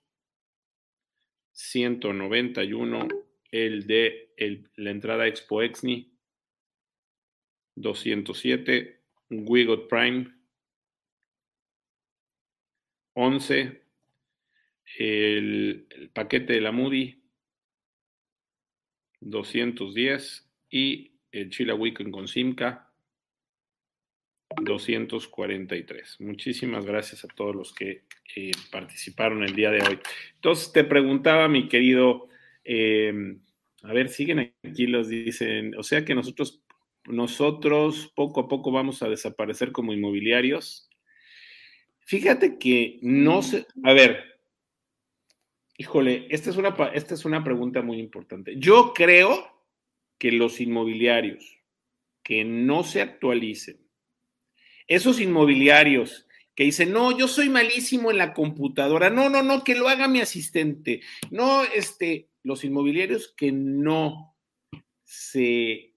191. El de la entrada Expo Exni. 207. Wigot Prime. 11 el, paquete de la Moody 210 y el Chila Weekend con Simca 243. Muchísimas gracias a todos los que eh, participaron el día de hoy. Entonces te preguntaba, mi querido eh, A ver, siguen aquí los dicen, o sea que nosotros, nosotros poco a poco vamos a desaparecer como inmobiliarios. Fíjate que no sé, a ver, híjole, esta es una, esta es una pregunta muy importante. Yo creo que los inmobiliarios que no se actualicen, esos inmobiliarios que dicen, no, yo soy malísimo en la computadora, no, no, no, que lo haga mi asistente, no, este, los inmobiliarios que no se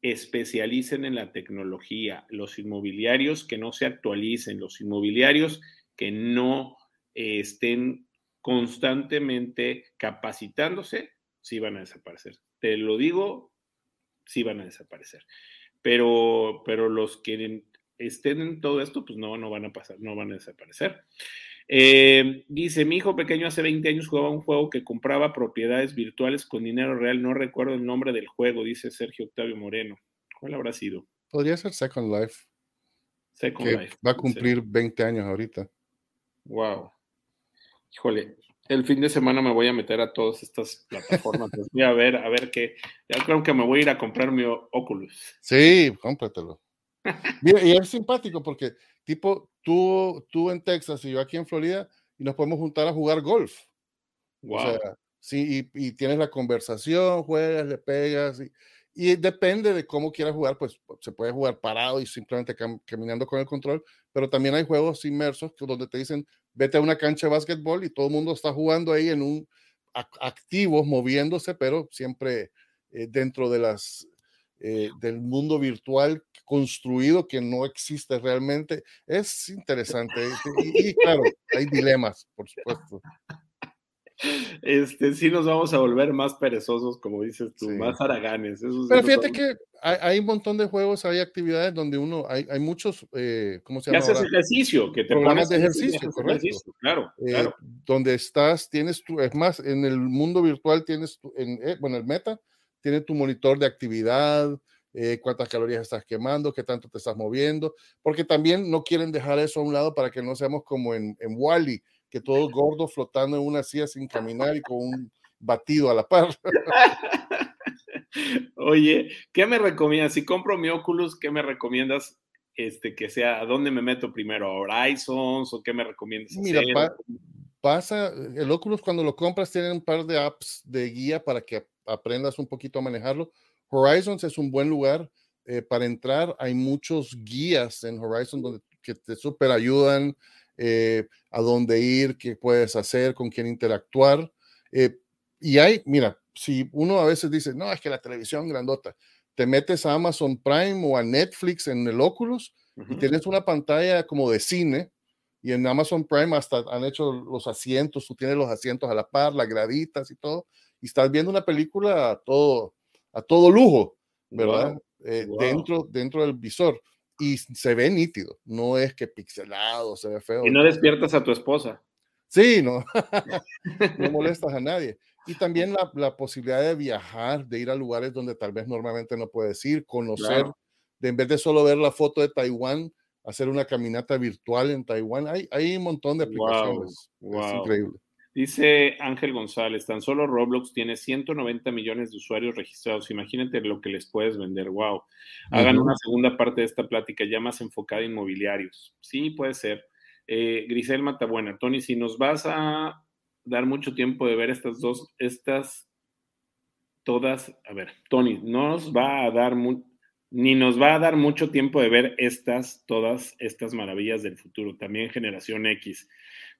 especialicen en la tecnología, los inmobiliarios que no se actualicen, los inmobiliarios que no eh, estén constantemente capacitándose, sí van a desaparecer. Te lo digo, sí van a desaparecer. Pero, pero los que estén en todo esto, pues no, no van a pasar, no van a desaparecer. Eh, dice, mi hijo pequeño hace 20 años jugaba un juego que compraba propiedades virtuales con dinero real. No recuerdo el nombre del juego, dice Sergio Octavio Moreno. ¿Cuál habrá sido? Podría ser Second Life. Second Life. Va a cumplir 20 años ahorita. Wow. Híjole, el fin de semana me voy a meter a todas estas plataformas. voy a ver, a ver qué. Ya creo que me voy a ir a comprar mi Oculus. Sí, cómpratelo. Mira, y es simpático porque, tipo, tú, tú en Texas y yo aquí en Florida, y nos podemos juntar a jugar golf. Wow. O sea, sí, y, y, tienes la conversación, juegas, le pegas, y, y depende de cómo quieras jugar, pues se puede jugar parado y simplemente caminando con el control, pero también hay juegos inmersos donde te dicen, vete a una cancha de básquetbol y todo el mundo está jugando ahí en un activos, moviéndose, pero siempre eh, dentro de las eh, del mundo virtual construido que no existe realmente. Es interesante. Y, y claro, hay dilemas, por supuesto este, sí nos vamos a volver más perezosos, como dices tú, más haraganes. Pero fíjate que hay, un montón de juegos, hay actividades donde uno, hay, hay muchos, eh, ¿cómo se llama? haces ejercicio, que te programas de ejercicio, correcto. claro, eh, claro. Donde estás, tienes tu, es más, en el mundo virtual tienes, tu, en, eh, bueno, el meta, tiene tu monitor de actividad, eh, cuántas calorías estás quemando, qué tanto te estás moviendo, porque también no quieren dejar eso a un lado para que no seamos como en, en Wally, que todo gordo flotando en una silla sin caminar y con un batido a la par. Oye, ¿qué me recomiendas? Si compro mi Oculus, ¿qué me recomiendas este, que sea? ¿A dónde me meto primero? Horizons o qué me recomiendas? Mira, pasa, el Oculus cuando lo compras tiene un par de apps de guía para que aprendas un poquito a manejarlo. Horizons es un buen lugar eh, para entrar. Hay muchos guías en Horizon donde, que te super ayudan eh, a dónde ir, qué puedes hacer, con quién interactuar. Eh, y hay, mira, si uno a veces dice, no, es que la televisión grandota, te metes a Amazon Prime o a Netflix en el Oculus y tienes una pantalla como de cine. Y en Amazon Prime hasta han hecho los asientos, tú tienes los asientos a la par, las graditas y todo, y estás viendo una película a todo, a todo lujo, ¿verdad? Eh, dentro, dentro del visor y se ve nítido, no es que pixelado, se ve feo. Y no despiertas a tu esposa. Sí, no, no molestas a nadie. Y también la, la, posibilidad de viajar, de ir a lugares donde tal vez normalmente no puedes ir, conocer, de, en vez de solo ver la foto de Taiwán, hacer una caminata virtual en Taiwán. Hay, hay un montón de aplicaciones. Es increíble. Dice Ángel González, tan solo Roblox tiene 190 millones de usuarios registrados. Imagínate lo que les puedes vender. Wow. Hagan una segunda parte de esta plática ya más enfocada en inmobiliarios. Sí, puede ser. Eh, Grisel Matabuena, Tony, si nos vas a dar mucho tiempo de ver estas dos, estas todas, a ver, Tony, nos va a dar ni nos va a dar mucho tiempo de ver estas, todas estas maravillas del futuro, también generación X.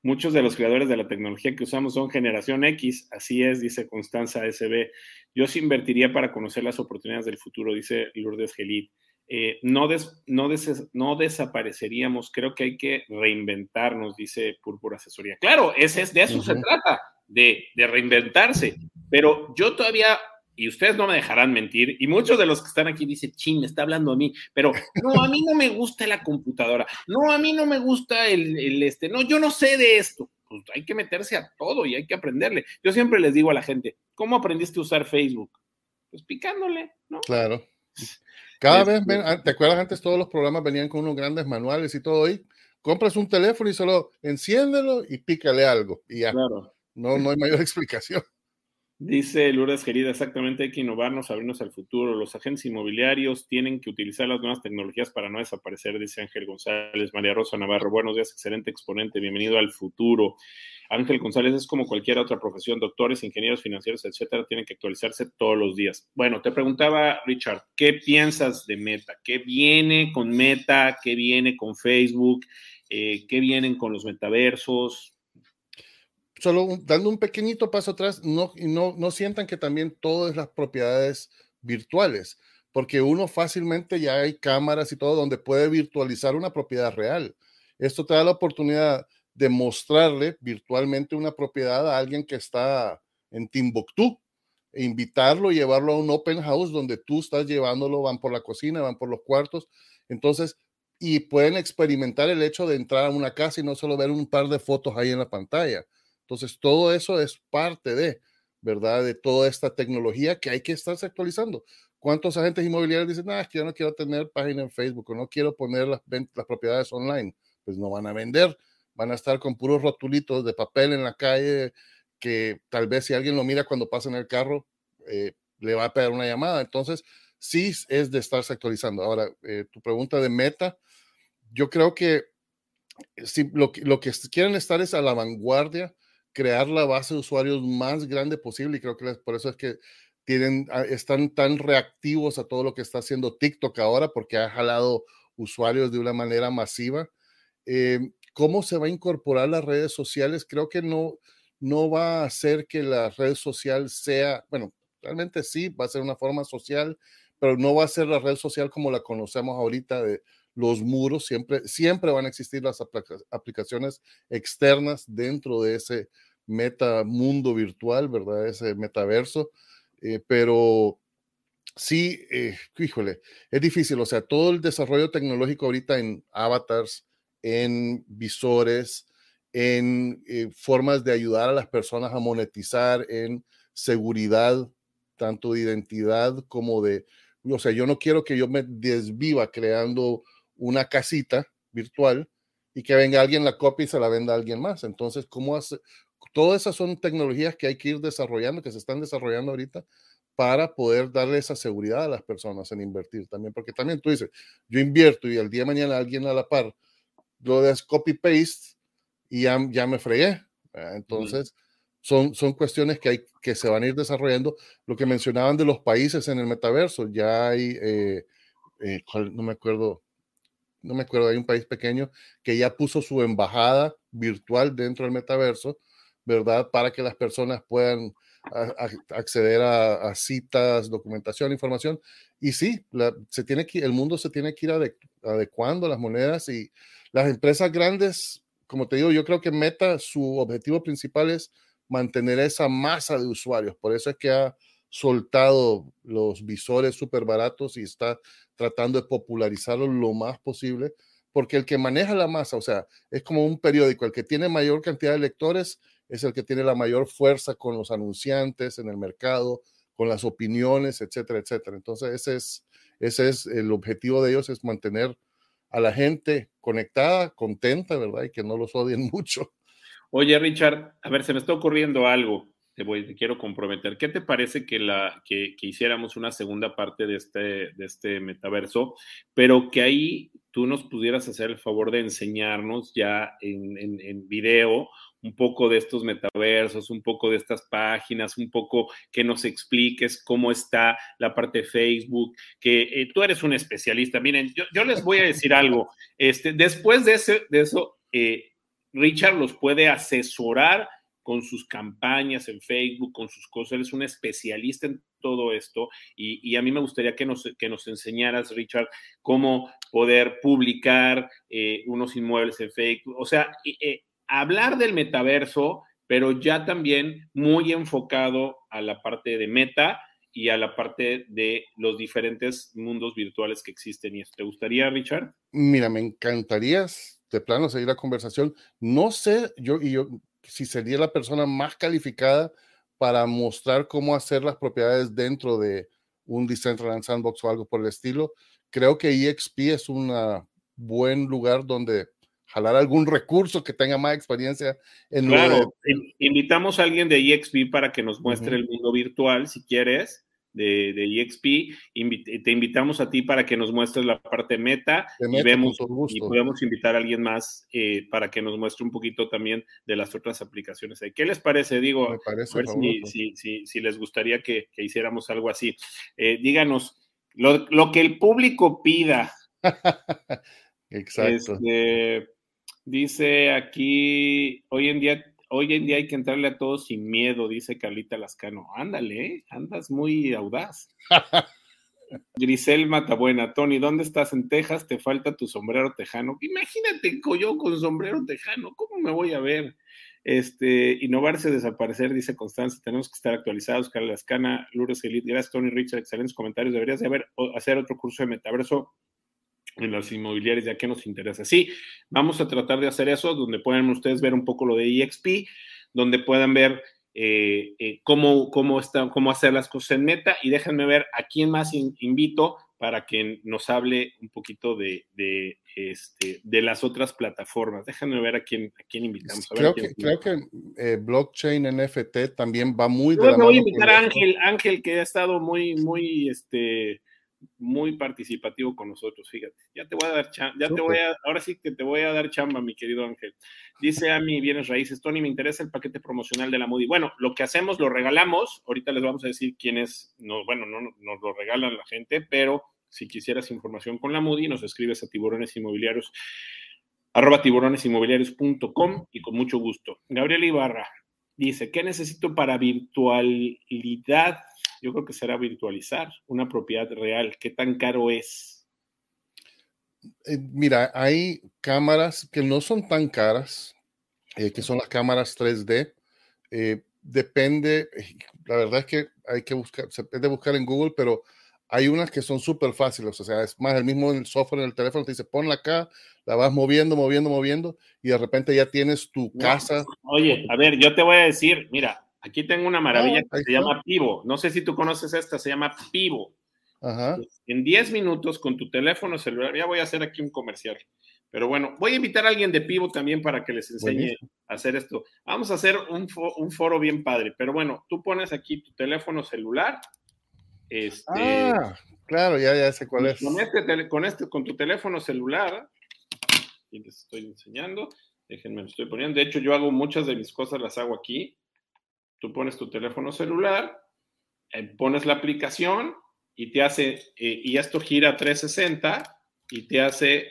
Muchos de los creadores de la tecnología que usamos son generación X, así es, dice Constanza SB. Yo sí invertiría para conocer las oportunidades del futuro, dice Lourdes Gelit. Eh, no, no, no, desapareceríamos, creo que hay que reinventarnos, dice Púrpura Asesoría. Claro, ese es, de eso se trata, de, de reinventarse, pero yo todavía y ustedes no me dejarán mentir, y muchos de los que están aquí dicen, ching, me está hablando a mí, pero no, a mí no me gusta la computadora, no, a mí no me gusta el, el, este, no, yo no sé de esto. Pues hay que meterse a todo y hay que aprenderle. Yo siempre les digo a la gente, ¿cómo aprendiste a usar Facebook? Pues picándole, ¿no? Claro. Cada vez, ven, este ¿te acuerdas antes todos los programas venían con unos grandes manuales y todo ahí? Compras un teléfono y solo enciéndelo y pícale algo y ya. Claro. No, no hay mayor explicación. Dice Lourdes querida, exactamente hay que innovarnos, abrirnos al futuro. Los agentes inmobiliarios tienen que utilizar las nuevas tecnologías para no desaparecer, dice Ángel González. María Rosa Navarro, buenos días, excelente exponente, bienvenido al futuro. Ángel González es como cualquier otra profesión, doctores, ingenieros financieros, etcétera, tienen que actualizarse todos los días. Bueno, te preguntaba, Richard, ¿qué piensas de Meta? ¿Qué viene con Meta? ¿Qué viene con Facebook? Eh, ¿Qué vienen con los metaversos? Solo dando un pequeñito paso atrás, no, no, no sientan que también todas las propiedades virtuales, porque uno fácilmente ya hay cámaras y todo donde puede virtualizar una propiedad real. Esto te da la oportunidad de mostrarle virtualmente una propiedad a alguien que está en Timbuktu, e invitarlo llevarlo a un open house donde tú estás llevándolo, van por la cocina, van por los cuartos. Entonces, y pueden experimentar el hecho de entrar a una casa y no solo ver un par de fotos ahí en la pantalla. Entonces, todo eso es parte de, ¿verdad? De toda esta tecnología que hay que estarse actualizando. ¿Cuántos agentes inmobiliarios dicen, ah, es que yo no quiero tener página en Facebook o no quiero poner las, las propiedades online? Pues no van a vender, van a estar con puros rotulitos de papel en la calle que tal vez si alguien lo mira cuando pasa en el carro, eh, le va a pegar una llamada. Entonces, sí es de estarse actualizando. Ahora, eh, tu pregunta de meta, yo creo que si lo, lo que quieren estar es a la vanguardia crear la base de usuarios más grande posible y creo que por eso es que tienen, ah, están tan reactivos a todo lo que está haciendo TikTok ahora porque ha jalado usuarios de una manera masiva. Eh, ¿Cómo se va a incorporar las redes sociales? Creo que no, no va a hacer que la red social sea, bueno, realmente sí, va a ser una forma social, pero no va a ser la red social como la conocemos ahorita los muros, siempre, siempre van a existir las aplicaciones externas dentro de ese meta mundo virtual, ¿verdad? Ese metaverso, eh, pero sí, eh, híjole, es difícil, o sea, todo el desarrollo tecnológico ahorita en avatars, en visores, en eh, formas de ayudar a las personas a monetizar, en seguridad, tanto de identidad como de, o sea, yo no quiero que yo me desviva creando una casita virtual y que venga alguien la copia y se la venda a alguien más. Entonces, ¿cómo hace? Todas esas son tecnologías que hay que ir desarrollando, que se están desarrollando ahorita para poder darle esa seguridad a las personas en invertir también, porque también tú dices, yo invierto y al día de mañana alguien a la par lo des copy paste y ya, ya me fregué. Entonces, son, son cuestiones que, hay, que se van a ir desarrollando. Lo que mencionaban de los países en el metaverso, ya hay, eh, eh, no me acuerdo, no me acuerdo, hay un país pequeño que ya puso su embajada virtual dentro del metaverso, ¿verdad? Para que las personas puedan acceder a, citas, documentación, información. Y sí, se tiene que, el mundo se tiene que ir adecuando las monedas y las empresas grandes, como te digo, yo creo que Meta, su objetivo principal es mantener esa masa de usuarios. Por eso es que ha soltado los visores súper baratos y está tratando de popularizarlo lo más posible, porque el que maneja la masa, o sea, es como un periódico, el que tiene mayor cantidad de lectores es el que tiene la mayor fuerza con los anunciantes en el mercado, con las opiniones, etcétera, etcétera. Entonces, ese es, ese es el objetivo de ellos, es mantener a la gente conectada, contenta, ¿verdad? Y que no los odien mucho. Oye, Richard, a ver, se me está ocurriendo algo te, voy, te quiero comprometer. ¿Qué te parece que, la, que, hiciéramos una segunda parte de este, de este metaverso, pero que ahí tú nos pudieras hacer el favor de enseñarnos ya en, en, video un poco de estos metaversos, un poco de estas páginas, un poco que nos expliques cómo está la parte de Facebook, que eh, tú eres un especialista. Miren, yo, yo, les voy a decir algo. Este, después de, ese, de eso, eh, Richard los puede asesorar con sus campañas en Facebook, con sus cosas. Él es un especialista en todo esto y, a mí me gustaría que nos, que nos enseñaras, Richard, cómo poder publicar eh, unos inmuebles en Facebook. O sea, eh, hablar del metaverso, pero ya también muy enfocado a la parte de meta y a la parte de los diferentes mundos virtuales que existen. ¿Y te gustaría, Richard? Mira, me encantaría de plano seguir la conversación. No sé, yo y yo si sería la persona más calificada para mostrar cómo hacer las propiedades dentro de un Decentraland Sandbox o algo por el estilo. Creo que EXP es un buen lugar donde jalar algún recurso que tenga más experiencia en claro, invitamos a alguien de EXP para que nos muestre el mundo virtual, si quieres, de, de EXP. te invitamos a ti para que nos muestres la parte meta, y, vemos, y podemos invitar a alguien más eh, para que nos muestre un poquito también de las otras aplicaciones. ¿Qué les parece? Digo, a ver si, si, si, les gustaría que, que hiciéramos algo así. Eh, díganos, lo, lo, que el público pida. Exacto. Este, dice aquí, hoy en día hoy en día hay que entrarle a todos sin miedo, dice Carlita Lascano. Ándale, ¿eh? andas muy audaz. Grisel Matabuena, Tony, ¿dónde estás en Texas? Te falta tu sombrero tejano. Imagínate yo con sombrero tejano, ¿cómo me voy a ver? Este, innovarse, desaparecer, dice Constanza, tenemos que estar actualizados, Carla Lascana, Lourdes Elite, gracias Tony Richard, excelentes comentarios, deberías de haber, hacer otro curso de metaverso en las inmobiliarias, ya que nos interesa. Sí, vamos a tratar de hacer eso, donde puedan ustedes ver un poco lo de EXP, donde puedan ver eh, eh, cómo, cómo, está, cómo hacer las cosas en Meta y déjenme ver a quién más invito para que nos hable un poquito de, de, este, de las otras plataformas. Déjenme ver a quién, a quién invitamos. creo, que, creo, que, eh, blockchain NFT también va muy de la voy a invitar a Ángel, Ángel, que ha estado muy, muy, este, muy participativo con nosotros, fíjate. Ya te voy a dar chamba, ya te voy a, ahora sí que te voy a dar chamba, mi querido Ángel. Dice a mí, bienes raíces, Tony, me interesa el paquete promocional de la Moody. Bueno, lo que hacemos, lo regalamos, ahorita les vamos a decir quiénes, no, bueno, no nos lo regalan la gente, pero si quisieras información con la Moody, nos escribes a tiburones inmobiliarios, arroba tiburonesinmobiliarios.com y con mucho gusto. Gabriel Ibarra dice, ¿qué necesito para virtualidad yo creo que será virtualizar una propiedad real. ¿Qué tan caro es? Eh, mira, hay cámaras que no son tan caras, eh, que son las cámaras 3D. Eh, depende, la verdad es que hay que buscar, se puede buscar en Google, pero hay unas que son súper fáciles, o sea, es más, el mismo software en el teléfono te dice, ponla acá, la vas moviendo, moviendo, moviendo, y de repente ya tienes tu casa. Oye, a ver, yo te voy a decir, mira, Aquí tengo una maravilla que se llama Pivo. No sé si tú conoces esta, se llama Pivo. Ajá. En 10 minutos con tu teléfono celular, ya voy a hacer aquí un comercial. Pero bueno, voy a invitar a alguien de Pivo también para que les enseñe a hacer esto. Vamos a hacer un, foro bien padre. Pero bueno, tú pones aquí tu teléfono celular. Este, ah, claro, ya, ya sé cuál es. Con este, con este, con tu teléfono celular, y les estoy enseñando, déjenme, lo estoy poniendo. De hecho, yo hago muchas de mis cosas, las hago aquí. Tú pones tu teléfono celular, eh, pones la aplicación y te hace, eh, y esto gira 360 y te hace,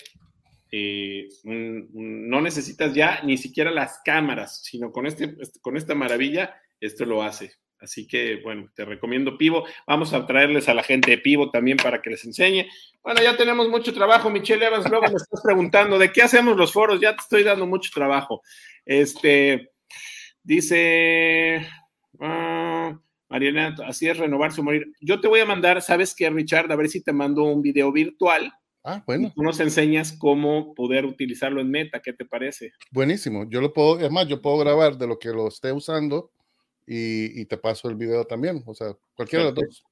eh, no necesitas ya ni siquiera las cámaras, sino con, este, este, con esta maravilla, esto lo hace. Así que, bueno, te recomiendo Pivo. Vamos a traerles a la gente de Pivo también para que les enseñe. Bueno, ya tenemos mucho trabajo, Michelle Evans. Luego me estás preguntando de qué hacemos los foros. Ya te estoy dando mucho trabajo. Este, dice Mariana, así es renovarse o morir. Yo te voy a mandar, ¿sabes qué, Richard? A ver si te mando un video virtual. Ah, bueno. Y tú nos enseñas cómo poder utilizarlo en Meta, ¿qué te parece? Buenísimo. Yo lo puedo, es más, yo puedo grabar de lo que lo esté usando y, te paso el video también. O sea, cualquiera de los dos.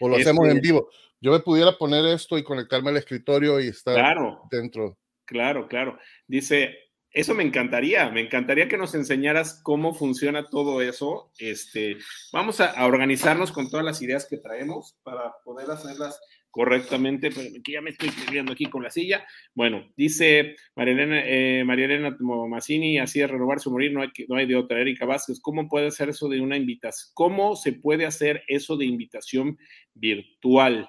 O lo hacemos en este vivo. Yo me pudiera poner esto y conectarme al escritorio y estar claro, dentro. Claro, claro. Dice, eso me encantaría, me encantaría que nos enseñaras cómo funciona todo eso. Este, vamos a, organizarnos con todas las ideas que traemos para poder hacerlas correctamente, que ya me estoy escribiendo aquí con la silla. Bueno, dice María Elena, eh, Elena así es renovar su morir, no hay, no hay de otra. Erika Vázquez, ¿cómo puede ser eso de una invitación? ¿Cómo se puede hacer eso de invitación virtual?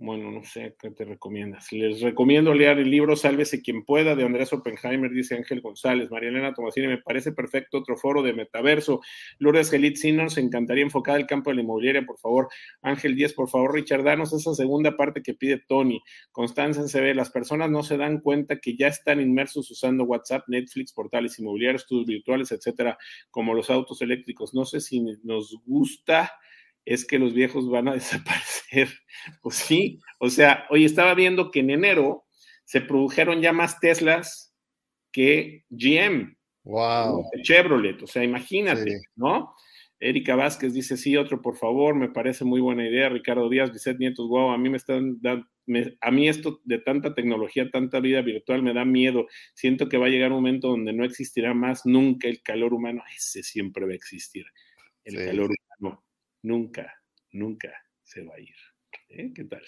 Bueno, no sé qué te recomiendas. Les recomiendo leer el libro Sálvese quien pueda de Andrés Oppenheimer, dice Ángel González. María Elena Tomasini, me parece perfecto otro foro de metaverso. Lourdes Gelit sí nos encantaría enfocar el campo de la inmobiliaria, por favor. Ángel 10, por favor, Richard, danos esa segunda parte que pide Tony. Constanza ve, las personas no se dan cuenta que ya están inmersos usando WhatsApp, Netflix, portales inmobiliarios, estudios virtuales, etcétera, como los autos eléctricos. No sé si nos gusta es que los viejos van a desaparecer. Pues sí, o sea, hoy estaba viendo que en enero se produjeron ya más Teslas que GM. Wow. Chevrolet, o sea, imagínate, ¿no? Erika Vázquez dice, sí, otro por favor, me parece muy buena idea. Ricardo Díaz, Vicente Nietos, wow, a mí me están dando, a mí esto de tanta tecnología, tanta vida virtual me da miedo. Siento que va a llegar un momento donde no existirá más nunca el calor humano. Ese siempre va a existir. El calor humano nunca, nunca se va a ir. ¿Eh? ¿Qué tal?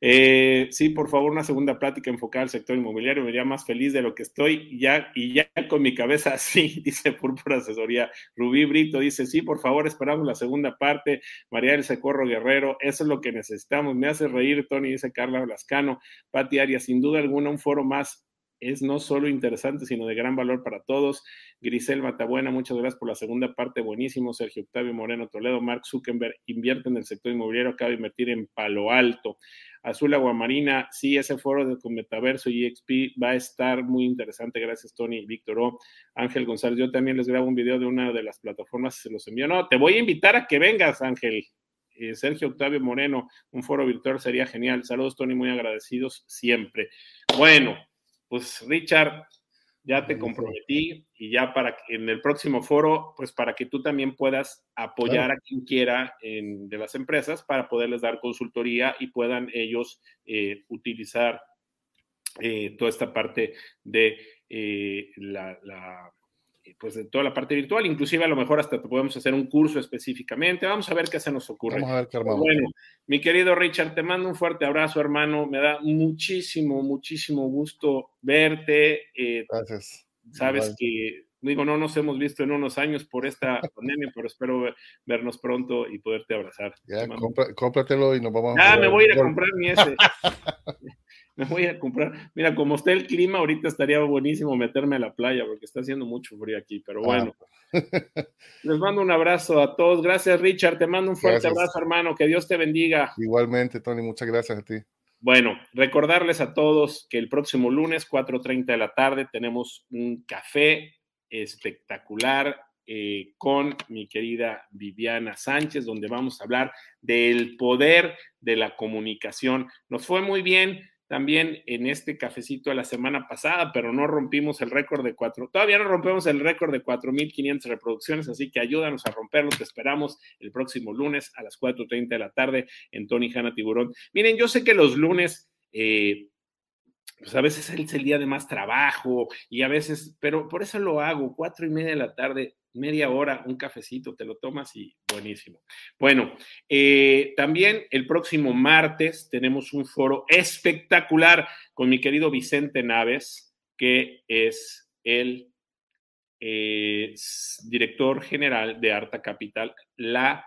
Eh, sí, por favor, una segunda plática enfocada al sector inmobiliario. Me haría más feliz de lo que estoy ya y ya con mi cabeza así, dice Púrpura Asesoría. Rubí Brito dice, sí, por favor, esperamos la segunda parte. María del Secorro Guerrero, eso es lo que necesitamos. Me hace reír, Tony, dice Carla Blascano. Pati Arias, sin duda alguna, un foro más es no solo interesante, sino de gran valor para todos. Grisel Matabuena, muchas gracias por la segunda parte, buenísimo. Sergio Octavio Moreno Toledo, Mark Zuckerberg, invierte en el sector inmobiliario, acaba de invertir en Palo Alto. Azul Aguamarina, sí, ese foro de con Metaverso y EXP va a estar muy interesante. Gracias, Tony y Víctor O. Ángel González, yo también les grabo un video de una de las plataformas, se los envío. No, te voy a invitar a que vengas, Ángel. Eh, Sergio Octavio Moreno, un foro virtual sería genial. Saludos, Tony, muy agradecidos siempre. Bueno, pues Richard, ya te comprometí y ya para que en el próximo foro, pues para que tú también puedas apoyar a quien quiera de las empresas para poderles dar consultoría y puedan ellos eh, utilizar eh, toda esta parte de eh, la pues de toda la parte virtual, inclusive a lo mejor hasta podemos hacer un curso específicamente. Vamos a ver qué se nos ocurre. Vamos a ver qué Bueno, mi querido Richard, te mando un fuerte abrazo, hermano. Me da muchísimo, muchísimo gusto verte. Eh, Gracias. Sabes que, digo, no nos hemos visto en unos años por esta pandemia, pero espero vernos pronto y poderte abrazar. Ya, cómpratelo y nos vamos a... Ah, me voy a ir a comprar mi ese. me voy a comprar. Mira, como está el clima, ahorita estaría buenísimo meterme a la playa porque está haciendo mucho frío aquí, pero bueno. Ah. Les mando un abrazo a todos. Gracias, Richard. Te mando un fuerte abrazo, hermano. Que Dios te bendiga. Igualmente, Tony. Muchas gracias a ti. Bueno, recordarles a todos que el próximo lunes, 4.30 de la tarde, tenemos un café espectacular eh, con mi querida Viviana Sánchez, donde vamos a hablar del poder de la comunicación. Nos fue muy bien también en este cafecito de la semana pasada, pero no rompimos el récord de cuatro, todavía no rompemos el récord de 4.500 reproducciones, así que ayúdanos a romperlo, te esperamos el próximo lunes a las 4.30 de la tarde en Tony Hanna Tiburón. Miren, yo sé que los lunes... Eh, pues a veces es el día de más trabajo y a veces, pero por eso lo hago, cuatro y media de la tarde, media hora, un cafecito, te lo tomas y buenísimo. Bueno, eh, también el próximo martes tenemos un foro espectacular con mi querido Vicente Naves, que es el eh, director general de Arta Capital, la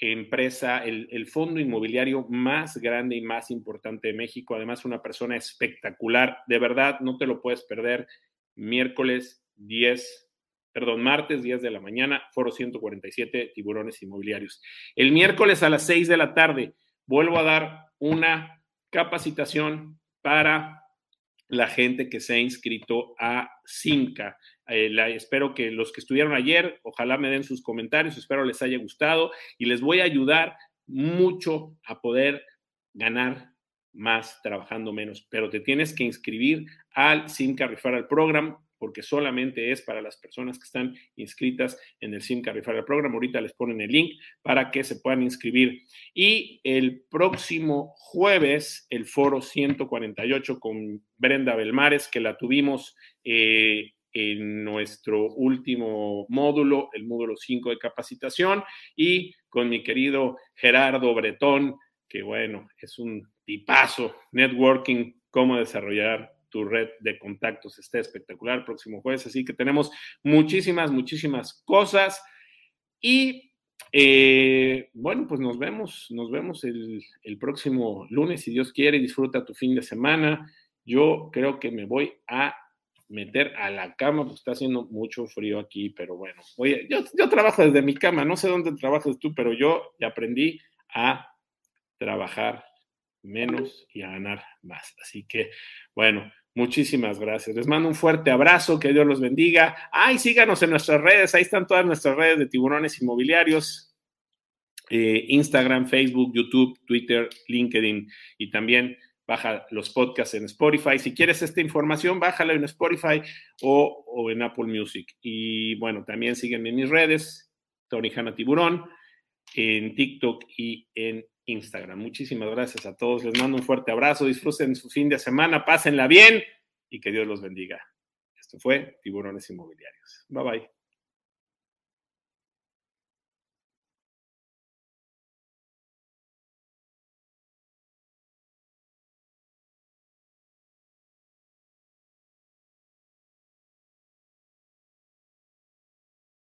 empresa, el, el, fondo inmobiliario más grande y más importante de México. Además, una persona espectacular. De verdad, no te lo puedes perder. Miércoles 10 perdón, martes 10 de la mañana, foro 147, tiburones inmobiliarios. El miércoles a las 6 de la tarde vuelvo a dar una capacitación para la gente que se ha inscrito a Simca. Eh, espero que los que estuvieron ayer, ojalá me den sus comentarios, espero les haya gustado y les voy a ayudar mucho a poder ganar más trabajando menos, pero te tienes que inscribir al Simca Referral Program porque solamente es para las personas que están inscritas en el SIM Referral Program. Ahorita les ponen el link para que se puedan inscribir. Y el próximo jueves, el foro 148 con Brenda Belmares, que la tuvimos eh, en nuestro último módulo, el módulo 5 de capacitación, y con mi querido Gerardo Bretón, que bueno, es un tipazo, networking, cómo desarrollar tu red de contactos está espectacular próximo jueves. Así que tenemos muchísimas, muchísimas cosas. Y eh, bueno, pues nos vemos, nos vemos el, el, próximo lunes, si Dios quiere, disfruta tu fin de semana. Yo creo que me voy a meter a la cama, porque está haciendo mucho frío aquí, pero bueno, oye, yo, yo trabajo desde mi cama, no sé dónde trabajas tú, pero yo aprendí a trabajar menos y a ganar más. Así que, bueno, Muchísimas gracias. Les mando un fuerte abrazo, que Dios los bendiga. Ay, síganos en nuestras redes, ahí están todas nuestras redes de tiburones inmobiliarios. Eh, Instagram, Facebook, YouTube, Twitter, LinkedIn y también baja los podcasts en Spotify. Si quieres esta información, bájala en Spotify o, en Apple Music. Y bueno, también síguenme en mis redes, Tony Hanna Tiburón, en TikTok y en Instagram. Muchísimas gracias a todos. Les mando un fuerte abrazo. Disfruten su fin de semana. Pásenla bien y que Dios los bendiga. Esto fue Tiburones Inmobiliarios. Bye bye.